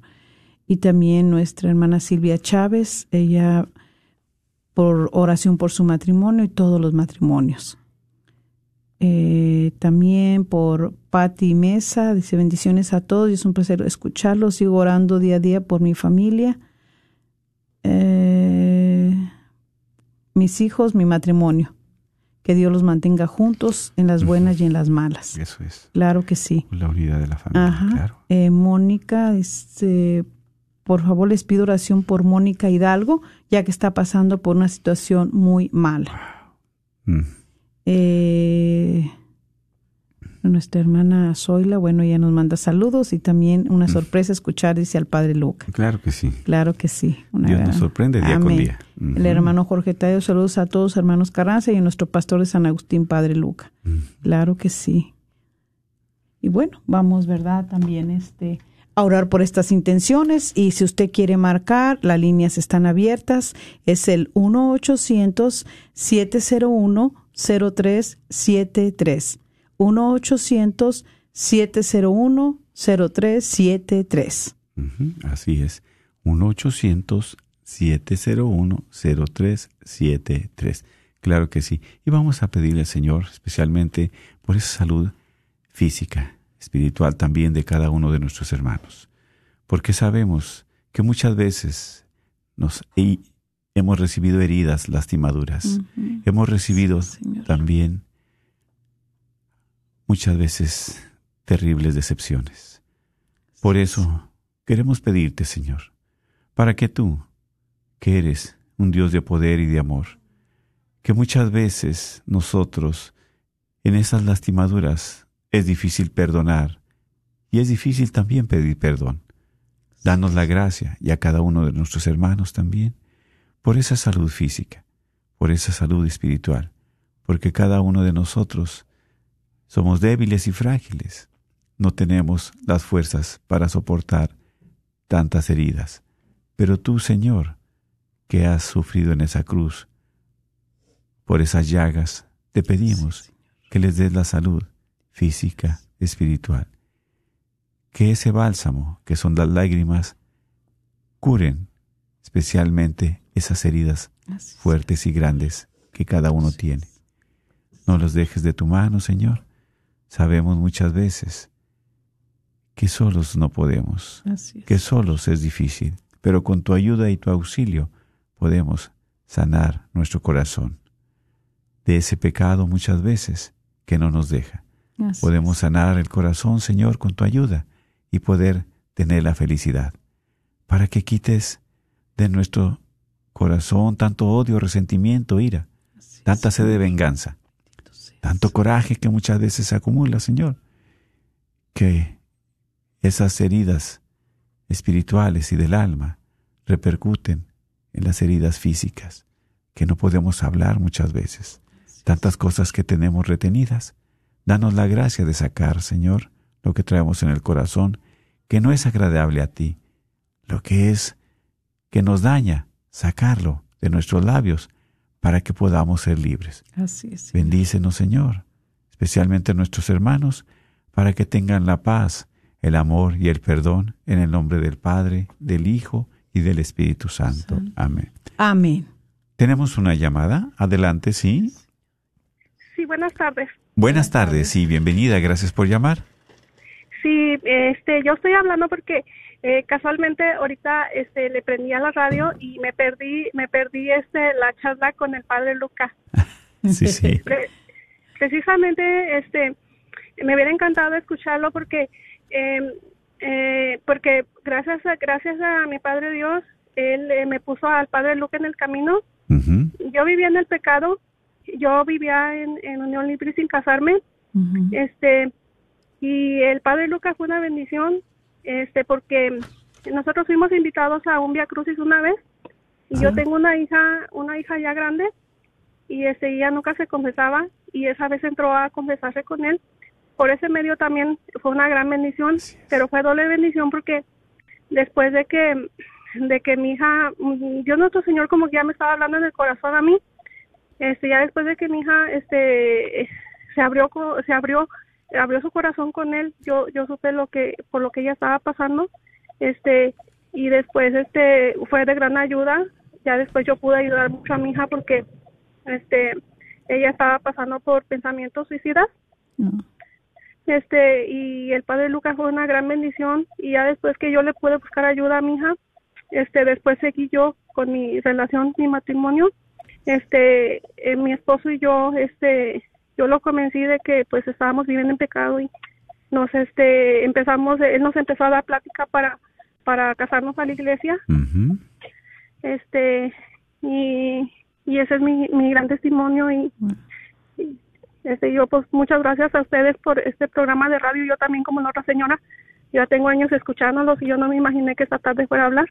Y también nuestra hermana Silvia Chávez, ella por oración por su matrimonio y todos los matrimonios. Eh, también por Patti Mesa, dice bendiciones a todos y es un placer escucharlos. Sigo orando día a día por mi familia, eh, mis hijos, mi matrimonio. Que Dios los mantenga juntos en las buenas y en las malas. Eso es. Claro que sí. La unidad de la familia, Ajá. claro. Eh, Mónica, este, por favor les pido oración por Mónica Hidalgo, ya que está pasando por una situación muy mala. Mm. Eh, nuestra hermana Zoila, bueno, ella nos manda saludos y también una sorpresa escuchar, dice al padre Luca. Claro que sí. Claro que sí. una Dios nos gran- sorprende día con día. El hermano Jorge Tadeo, saludos a todos, hermanos Carranza y a nuestro pastor de San Agustín, Padre Luca. Mm. Claro que sí. Y bueno, vamos, ¿verdad? También este a orar por estas intenciones y si usted quiere marcar, las líneas están abiertas, es el 1-800-701-0373. 1-800-701-0373. Ujú, Así es. 1-800-701-0373. Claro que sí. Y vamos a pedirle al Señor, especialmente por esa salud física, espiritual también de cada uno de nuestros hermanos. Porque sabemos que muchas veces nos hemos recibido heridas, lastimaduras. Hemos recibido también muchas veces terribles decepciones. Por eso queremos pedirte, Señor, para que tú, que eres un Dios de poder y de amor, que muchas veces nosotros en esas lastimaduras es difícil perdonar y es difícil también pedir perdón. Danos la gracia y a cada uno de nuestros hermanos también por esa salud física, por esa salud espiritual, porque cada uno de nosotros somos débiles y frágiles. No tenemos las fuerzas para soportar tantas heridas. Pero tú, Señor, que has sufrido en esa cruz, por esas llagas, te pedimos que les des la salud física, espiritual. Que ese bálsamo, que son las lágrimas, curen especialmente esas heridas fuertes y grandes que cada uno tiene. No los dejes de tu mano, Señor. Sabemos muchas veces que solos no podemos, que solos es difícil, pero con tu ayuda y tu auxilio podemos sanar nuestro corazón de ese pecado muchas veces que no nos deja. Así Podemos sanar el corazón, Señor, con tu ayuda y poder tener la felicidad. Para que quites de nuestro corazón tanto odio, resentimiento, ira, tanta sed de venganza, tanto coraje que muchas veces se acumula, Señor. que esas heridas espirituales y del alma repercuten en las heridas físicas, que no podemos hablar muchas veces. Tantas cosas que tenemos retenidas. Danos la gracia de sacar, Señor, lo que traemos en el corazón, que no es agradable a ti, lo que es que nos daña, sacarlo de nuestros labios para que podamos ser libres. Así es. Bendícenos, Señor, especialmente a nuestros hermanos, para que tengan la paz, el amor y el perdón en el nombre del Padre, del Hijo y del Espíritu Santo. Amén. Amén. Tenemos una llamada. Adelante, sí. Sí, buenas tardes. Buenas tardes y bienvenida. Gracias por llamar. Sí, este, yo estoy hablando porque eh, casualmente ahorita este le prendí a la radio y me perdí me perdí este la charla con el padre Luca. [LAUGHS] Sí, sí. Pre- precisamente este me hubiera encantado escucharlo porque eh, eh, porque gracias a gracias a mi padre Dios él eh, me puso al padre Luca en el camino. Yo vivía en el pecado, yo vivía en, en unión libre sin casarme. Este y el padre Lucas fue una bendición este porque nosotros fuimos invitados a un Via Crucis una vez y yo tengo una hija una hija ya grande y este ella nunca se confesaba y esa vez entró a confesarse con él. Por ese medio también fue una gran bendición pero fue doble bendición porque después de que de que mi hija Dios nuestro Señor como que ya me estaba hablando en el corazón a mí este ya después de que mi hija este se abrió se abrió abrió su corazón con él yo yo supe lo que por lo que ella estaba pasando este y después este fue de gran ayuda ya después yo pude ayudar mucho a mi hija porque este ella estaba pasando por pensamientos suicidas No. este y el padre Lucas fue una gran bendición y ya después que yo le pude buscar ayuda a mi hija este después seguí yo con mi relación mi matrimonio este eh, mi esposo y yo este yo lo convencí de que pues estábamos viviendo en pecado y nos este empezamos él nos empezó a dar plática para para casarnos a la iglesia. Este y, y ese es mi, mi gran testimonio y, y, este yo pues muchas gracias a ustedes por este programa de radio yo también como la otra señora ya tengo años escuchándolos y yo no me imaginé que esta tarde fuera a hablar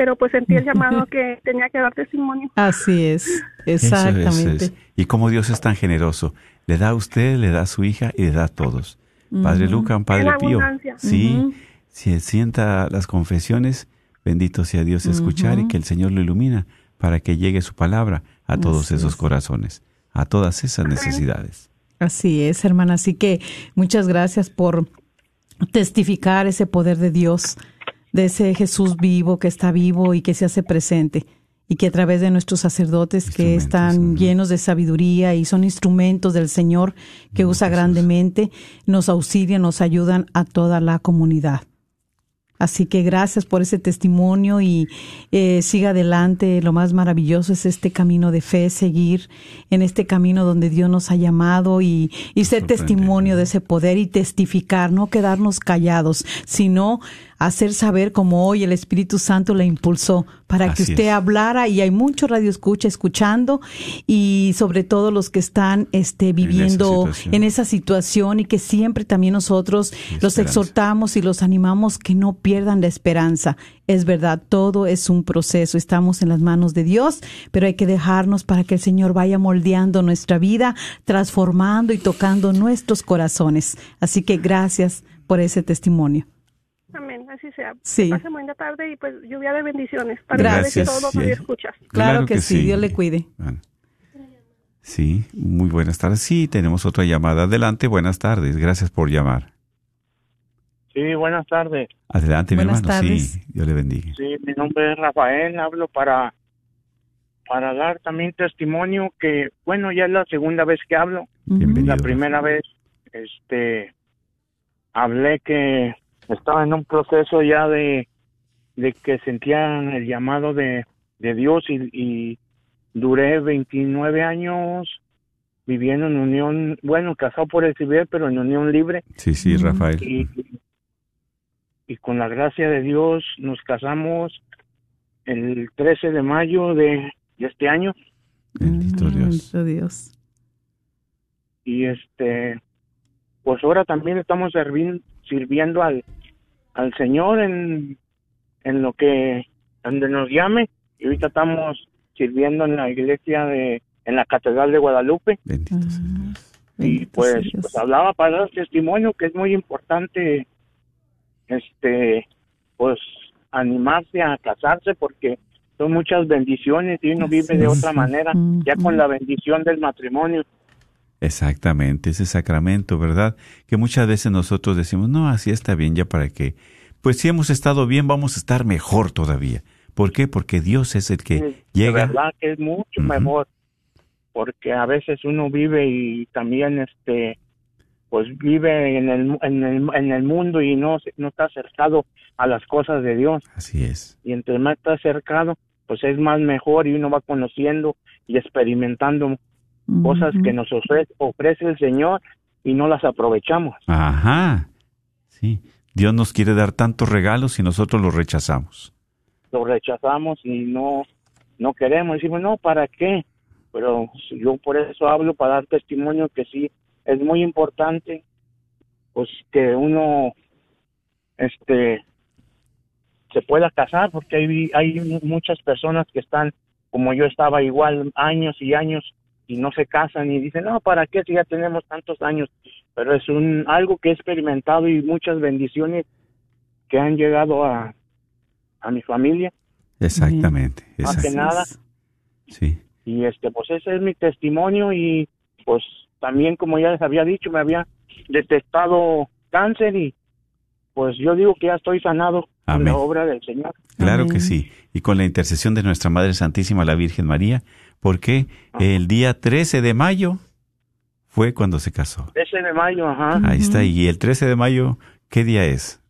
pero pues sentí el llamado [LAUGHS] que tenía que dar testimonio Así es, Eso es, exactamente. es. Y como Dios es tan generoso, le da a usted, le da a su hija y le da a todos. Padre Luca, un Padre Pío. Sí, Ujú. si sienta las confesiones, bendito sea Dios escuchar y que el Señor lo ilumina para que llegue su palabra a todos Así esos es. corazones, a todas esas necesidades. Así es, hermana. Así que muchas gracias por testificar ese poder de Dios, de ese Jesús vivo que está vivo y que se hace presente. Y que a través de nuestros sacerdotes que están llenos de sabiduría y son instrumentos del Señor que usa grandemente, nos auxilian, nos ayudan a toda la comunidad. Así que gracias por ese testimonio y eh, siga adelante. Lo más maravilloso es este camino de fe, seguir en este camino donde Dios nos ha llamado y, y ser testimonio de ese poder y testificar, no quedarnos callados, sino hacer saber como hoy el Espíritu Santo le impulsó para que usted es. hablara y hay mucho radio escucha escuchando y sobre todo los que están este viviendo en esa situación y que siempre también nosotros los exhortamos y los animamos que no pierdan la esperanza. Es verdad, todo es un proceso, estamos en las manos de Dios, pero hay que dejarnos para que el Señor vaya moldeando nuestra vida, transformando y tocando nuestros corazones. Así que gracias por ese testimonio. Así sea Sí. Que pase buena tarde y pues lluvia de bendiciones para Gracias. todos los Sí. escuchas Claro que sí, Dios le cuide. Bueno. Sí, muy buenas tardes. Sí, tenemos otra llamada. Adelante, buenas tardes. Gracias por llamar. Sí, buenas tardes. Adelante, mi Buenas hermano. tardes. Sí, Dios le bendiga. Sí, mi nombre es Rafael. Hablo para para dar también testimonio que, bueno, ya es la segunda vez que hablo. Bienvenido. La primera vez, este, hablé que estaba en un proceso ya de, de que sentía el llamado de, de Dios y, y duré 29 años viviendo en unión, bueno, casado por el civil, pero en unión libre. Sí, sí. Rafael. y, y con la gracia de Dios nos casamos el 13 de mayo de, de este año Bendito Ah, Dios. bendito Dios. y este pues ahora también estamos sirviendo al, al Señor en, en lo que, donde nos llame. Y ahorita estamos sirviendo en la iglesia de, en la Catedral de Guadalupe. Bendito sea Dios. y bendito pues, sea Dios. pues hablaba para dar testimonio que es muy importante este pues animarse a casarse porque son muchas bendiciones y uno vive de es. otra manera ya con la bendición del matrimonio Exactamente, ese sacramento, ¿verdad? Que muchas veces nosotros decimos, no, así está bien, ya para qué. Pues si hemos estado bien, vamos a estar mejor todavía. ¿Por qué? Porque Dios es el que Sí, llega. verdad que es mucho mejor porque a veces uno vive y también este pues vive en el, en el, en el mundo y no, no está acercado a las cosas de Dios Así es. y entre más está acercado, pues es más mejor y uno va conociendo y experimentando cosas que nos ofre- ofrece el Señor y no las aprovechamos. Ajá. Sí. Dios nos quiere dar tantos regalos y nosotros los rechazamos. Lo rechazamos y no no queremos. Decimos, no, ¿para qué? Pero yo por eso hablo, para dar testimonio que sí, es muy importante, pues que uno este se pueda casar, porque hay, hay muchas personas que están como yo estaba igual años y años y no se casan y dicen, no, ¿para qué si ya tenemos tantos años? Pero es un algo que he experimentado y muchas bendiciones que han llegado a, a mi familia Exactamente. Más que nada. Sí. y este pues ese es mi testimonio y pues también como ya les había dicho me había detectado cáncer y pues yo digo que ya estoy sanado con Amén. la obra del Señor. Claro Amén. que sí. Y con la intercesión de nuestra Madre Santísima, la Virgen María, porque el día 13 de mayo fue cuando se casó. Ese de mayo, ajá, Ahí está. Y el 13 de mayo, ¿qué día es?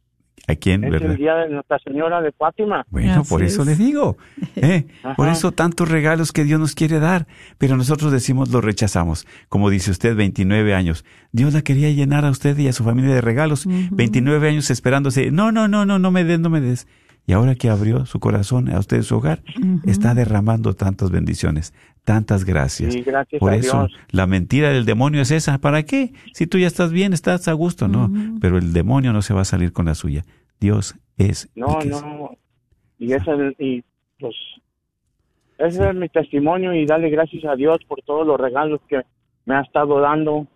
¿A quién, es verdad? el día de Nuestra Señora de Fátima. Bueno, por eso es. le digo. [LAUGHS] ¿eh? Por eso tantos regalos que Dios nos quiere dar. Pero nosotros decimos, lo rechazamos. Como dice usted, 29 años. Dios la quería llenar a usted y a su familia de regalos. 29 años esperándose. No, no, no, no, no me des, no me des. Y ahora que abrió su corazón a usted su hogar, está derramando tantas bendiciones, tantas gracias. Y gracias Por a eso, Dios. la mentira del demonio es esa. ¿Para qué? Si tú ya estás bien, estás a gusto, no. Pero el demonio no se va a salir con la suya. Dios es. el No, que es- no. Y ese y pues ese es mi testimonio y darle gracias a Dios por todos los regalos que me ha estado dando.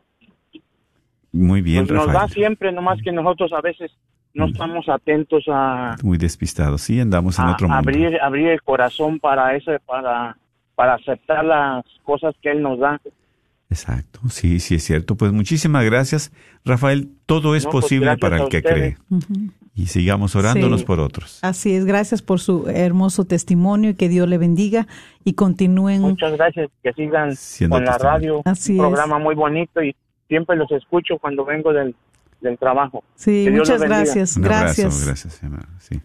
Muy bien, Pues nos da siempre, nomás que nosotros a veces no estamos atentos a, Muy despistado. Sí, andamos en a- otro mundo. abrir abrir el corazón para eso, para para aceptar las cosas que él nos da. Exacto. Sí, sí es cierto. Pues muchísimas gracias, Rafael. Todo es No, pues, posible para el que cree. Y sigamos orándonos Sí. por otros. Así es, gracias por su hermoso testimonio y que Dios le bendiga y continúen. Muchas gracias, que sigan Siendo con la radio, Así un es. programa muy bonito y siempre los escucho cuando vengo del, del trabajo. Sí, muchas gracias, Un gracias. abrazo. Gracias, hermano. Sí.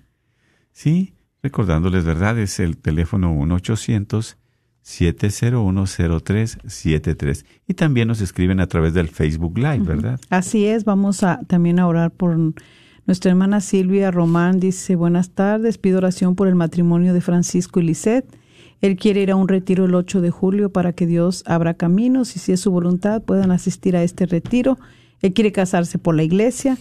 Sí, recordándoles, ¿verdad? Es el teléfono 1-800-701-0373. Y también nos escriben a través del Facebook Live, ¿verdad? Así es, vamos a también a orar por nuestra hermana Silvia Román. Dice, buenas tardes, pido oración por el matrimonio de Francisco y Lisette. Él quiere ir a un retiro el 8 de julio para que Dios abra caminos y si es su voluntad puedan asistir a este retiro. Él quiere casarse por la iglesia,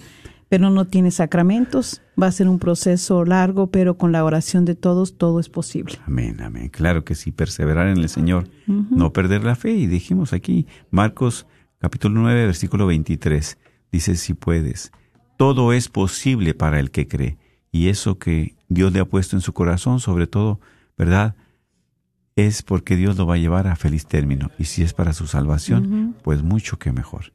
pero no tiene sacramentos. Va a ser un proceso largo, pero con la oración de todos todo es posible. Amén, amén. Claro que sí, perseverar en el Señor, no perder la fe. Y dijimos aquí, Marcos capítulo 9, versículo 23, dice, si puedes, todo es posible para el que cree. Y eso que Dios le ha puesto en su corazón, sobre todo, ¿verdad? Es porque Dios lo va a llevar a feliz término. Y si es para su salvación, pues mucho que mejor.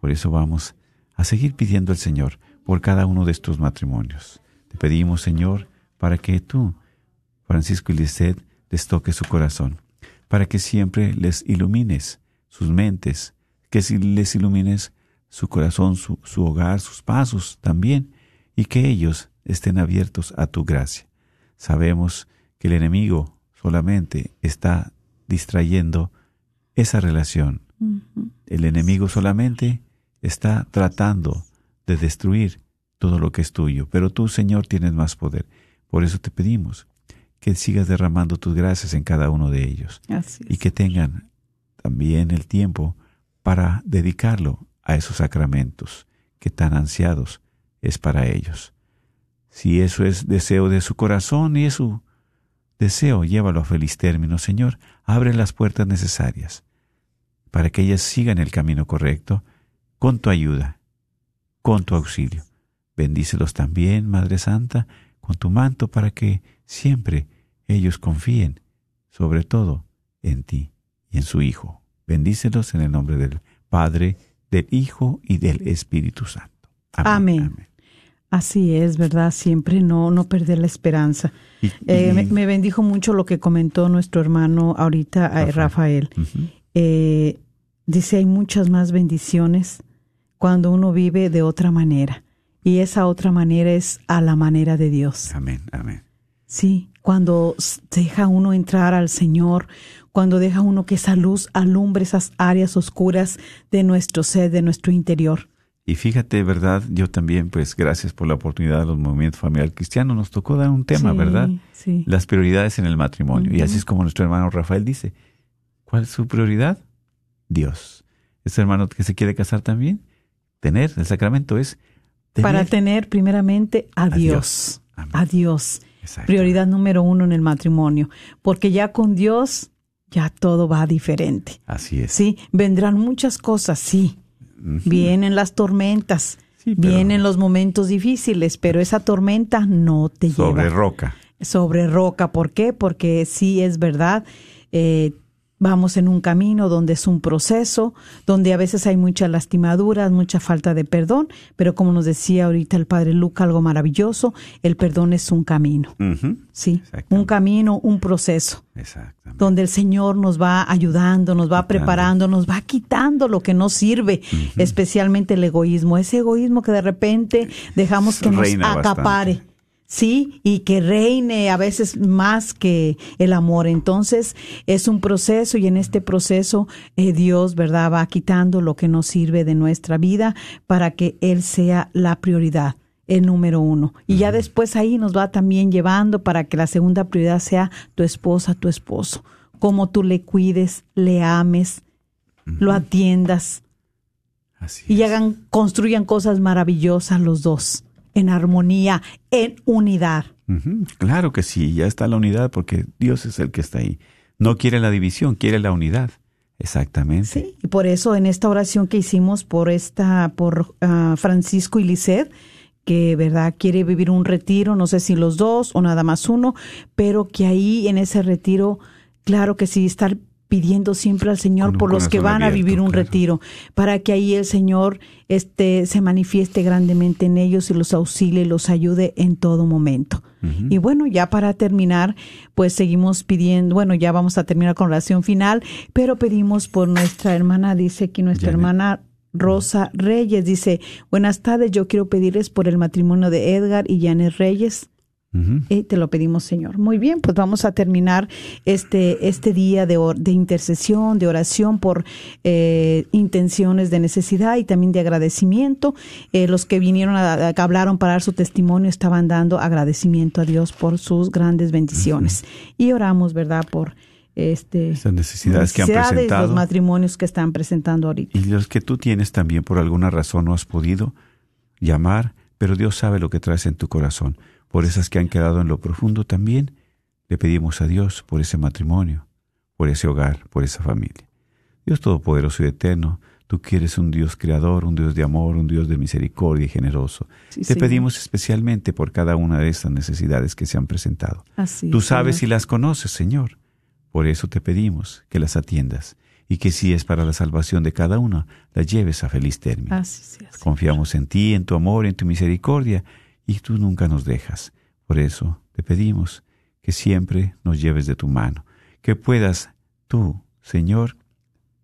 Por eso vamos a seguir pidiendo al Señor por cada uno de estos matrimonios. Te pedimos, Señor, para que tú, Francisco y Lisette, les toque su corazón, para que siempre les ilumines sus mentes, que si les ilumines su corazón, su, su hogar, sus pasos también, y que ellos estén abiertos a tu gracia. Sabemos que el enemigo solamente está distrayendo esa relación. El enemigo solamente está tratando de destruir todo lo que es tuyo, pero tú, Señor, tienes más poder. Por eso te pedimos que sigas derramando tus gracias en cada uno de ellos Así y que tengan también el tiempo para dedicarlo a esos sacramentos que tan ansiados es para ellos. Si eso es deseo de su corazón y es su deseo, llévalo a feliz término, Señor. Abre las puertas necesarias para que ellas sigan el camino correcto con tu ayuda, con tu auxilio. Bendícelos también, Madre Santa, con tu manto para que siempre ellos confíen, sobre todo, en ti y en su Hijo. Bendícelos en el nombre del Padre, del Hijo y del Espíritu Santo. Amén. Así es, ¿verdad? Siempre no, no perder la esperanza. Eh, me, bendijo mucho lo que comentó nuestro hermano ahorita, eh, Rafael. Eh, dice, hay muchas más bendiciones cuando uno vive de otra manera. Y esa otra manera es a la manera de Dios. Amén, amén. Sí, cuando deja uno entrar al Señor, cuando deja uno que esa luz alumbre esas áreas oscuras de nuestro ser, de nuestro interior. Y fíjate, ¿verdad? Yo también, pues gracias por la oportunidad de los movimientos familiar cristiano, nos tocó dar un tema, ¿verdad? Sí. Las prioridades en el matrimonio. Y así es como nuestro hermano Rafael dice, ¿cuál es su prioridad? Dios. Ese hermano que se quiere casar también, tener el sacramento es... Para tener primeramente a, Dios. A Dios. Prioridad número uno en el matrimonio. Porque ya con Dios, ya todo va diferente. Así es. Sí, vendrán muchas cosas, sí Vienen las tormentas, vienen los momentos difíciles, pero esa tormenta no te lleva. Sobre roca. Sobre roca. ¿Por qué? Porque sí es verdad. Eh, vamos en un camino donde es un proceso, donde a veces hay muchas lastimaduras, mucha falta de perdón, pero como nos decía ahorita el padre Luca, algo maravilloso, el perdón es un camino. Sí, un camino, un proceso. Donde el Señor nos va ayudando, nos va preparando, nos va quitando lo que no sirve, especialmente el egoísmo, ese egoísmo que de repente dejamos que nos acapare sí, y que reine a veces más que el amor. Entonces es un proceso y en este proceso eh, Dios, ¿verdad?, va quitando lo que no sirve de nuestra vida para que Él sea la prioridad el número uno. Y ya después ahí nos va también llevando para que la segunda prioridad sea tu esposa, tu esposo. Cómo tú le cuides, le ames, lo atiendas. y hagan, construyan cosas maravillosas los dos en armonía, en unidad. Claro que sí, ya está la unidad porque Dios es el que está ahí. No quiere la división, quiere la unidad. Exactamente. Sí, y por eso en esta oración que hicimos por esta, por ah, Francisco y Lisset, que verdad quiere vivir un retiro, no sé si los dos o nada más uno, pero que ahí en ese retiro, claro que sí, estar pidiendo siempre al Señor por los que van a vivir un retiro, para que ahí el Señor este, se manifieste grandemente en ellos y los auxilie y los ayude en todo momento. Y bueno, ya para terminar, pues seguimos pidiendo, bueno, ya vamos a terminar con oración final, pero pedimos por nuestra hermana, dice aquí nuestra hermana Rosa Reyes, dice, buenas tardes, yo quiero pedirles por el matrimonio de Edgar y Janet Reyes y te lo pedimos, Señor. Muy bien, pues vamos a terminar este, este día de, de intercesión, de oración por eh, intenciones de necesidad y también de agradecimiento. Eh, los que vinieron, a, que hablaron para dar su testimonio, estaban dando agradecimiento a Dios por sus grandes bendiciones. Y oramos, ¿verdad?, por este, Estas necesidades, que han presentado. los matrimonios que están presentando ahorita. Y los que tú tienes también por alguna razón no has podido llamar, pero Dios sabe lo que traes en tu corazón por esas que han quedado en lo profundo también, le pedimos a Dios por ese matrimonio, por ese hogar, por esa familia. Dios Todopoderoso y Eterno, tú quieres un Dios creador, un Dios de amor, un Dios de misericordia y generoso. te pedimos especialmente por cada una de estas necesidades que se han presentado. tú sabes y las conoces, Señor. Por eso te pedimos que las atiendas y que si es para la salvación de cada uno, las lleves a feliz término. Confiamos en ti, en tu amor, en tu misericordia y tú nunca nos dejas. Por eso te pedimos que siempre nos lleves de tu mano, que puedas tú, Señor,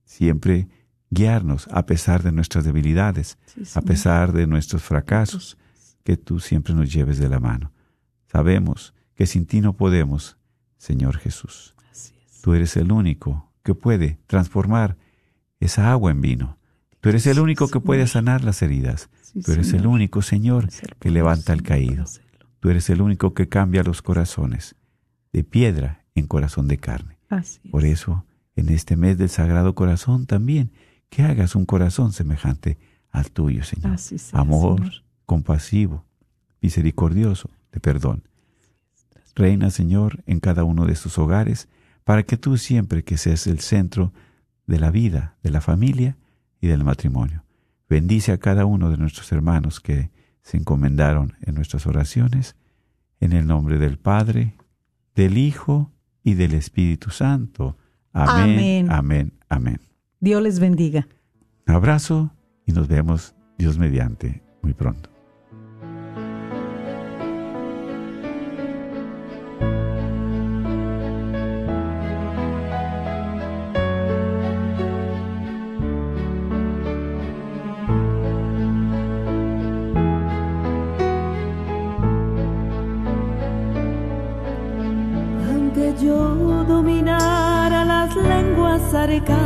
siempre guiarnos a pesar de nuestras debilidades, a pesar de nuestros fracasos, que tú siempre nos lleves de la mano. Sabemos que sin ti no podemos, Señor Jesús. Tú eres el único que puede transformar esa agua en vino. Tú eres el único que puede sanar las heridas. Tú eres el único, Señor, que levanta al caído. Tú eres el único que cambia los corazones de piedra en corazón de carne. Por eso, en este mes del Sagrado Corazón también, que hagas un corazón semejante al tuyo, Señor. Amor, compasivo, misericordioso, de perdón. Reina, Señor, en cada uno de sus hogares, para que tú siempre que seas el centro de la vida, de la familia y del matrimonio. Bendice a cada uno de nuestros hermanos que se encomendaron en nuestras oraciones, en el nombre del Padre, del Hijo y del Espíritu Santo. Amén, Amén. amén, amén. Dios les bendiga. Abrazo y nos vemos, Dios mediante, muy pronto. Lenguas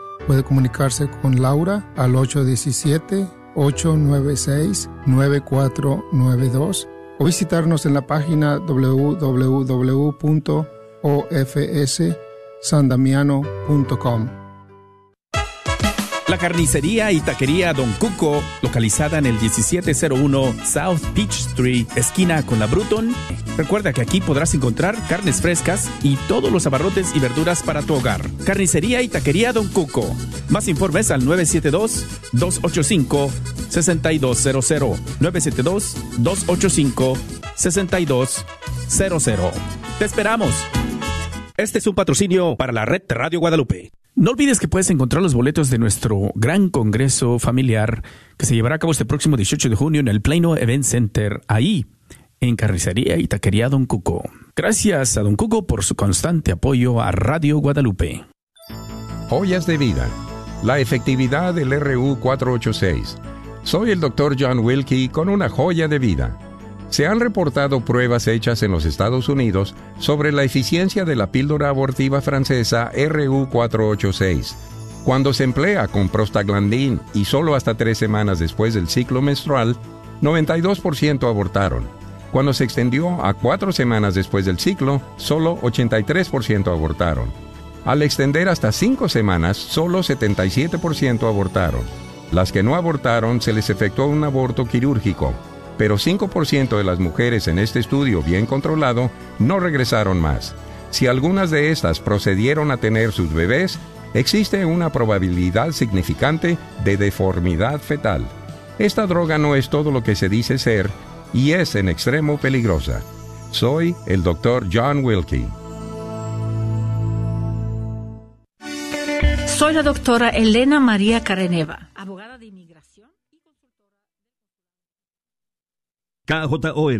Puede comunicarse con Laura al 817-896-9492 o visitarnos en la página www.ofssandamiano.com. La carnicería y taquería Don Cuco, localizada en el 1701 South Peach Street, esquina con la Bruton. Recuerda que aquí podrás encontrar carnes frescas y todos los abarrotes y verduras para tu hogar. Carnicería y taquería Don Cuco. Más informes al 972-285-6200. 972-285-6200. Te esperamos. Este es un patrocinio para la red Radio Guadalupe. No olvides que puedes encontrar los boletos de nuestro gran congreso familiar que se llevará a cabo este próximo 18 de junio en el Plano Event Center, ahí, en Carnicería y Taquería Don Cuco. Gracias a Don Cuco por su constante apoyo a Radio Guadalupe. Joyas de vida. La efectividad del RU 486. Soy el Dr. John Wilkie con una joya de vida. Se han reportado pruebas hechas en los Estados Unidos sobre la eficiencia de la píldora abortiva francesa RU486. Cuando se emplea con prostaglandín y solo hasta tres semanas después del ciclo menstrual, 92% abortaron. Cuando se extendió a cuatro semanas después del ciclo, solo 83% abortaron. Al extender hasta cinco semanas, solo 77% abortaron. Las que no abortaron se les efectuó un aborto quirúrgico, pero 5% de las mujeres en este estudio bien controlado no regresaron más. Si algunas de estas procedieron a tener sus bebés, existe una probabilidad significante de deformidad fetal. Esta droga no es todo lo que se dice ser y es en extremo peligrosa. Soy el Dr. John Wilkie. Soy la doctora Elena María Careneva, abogada de inmigración. KJOR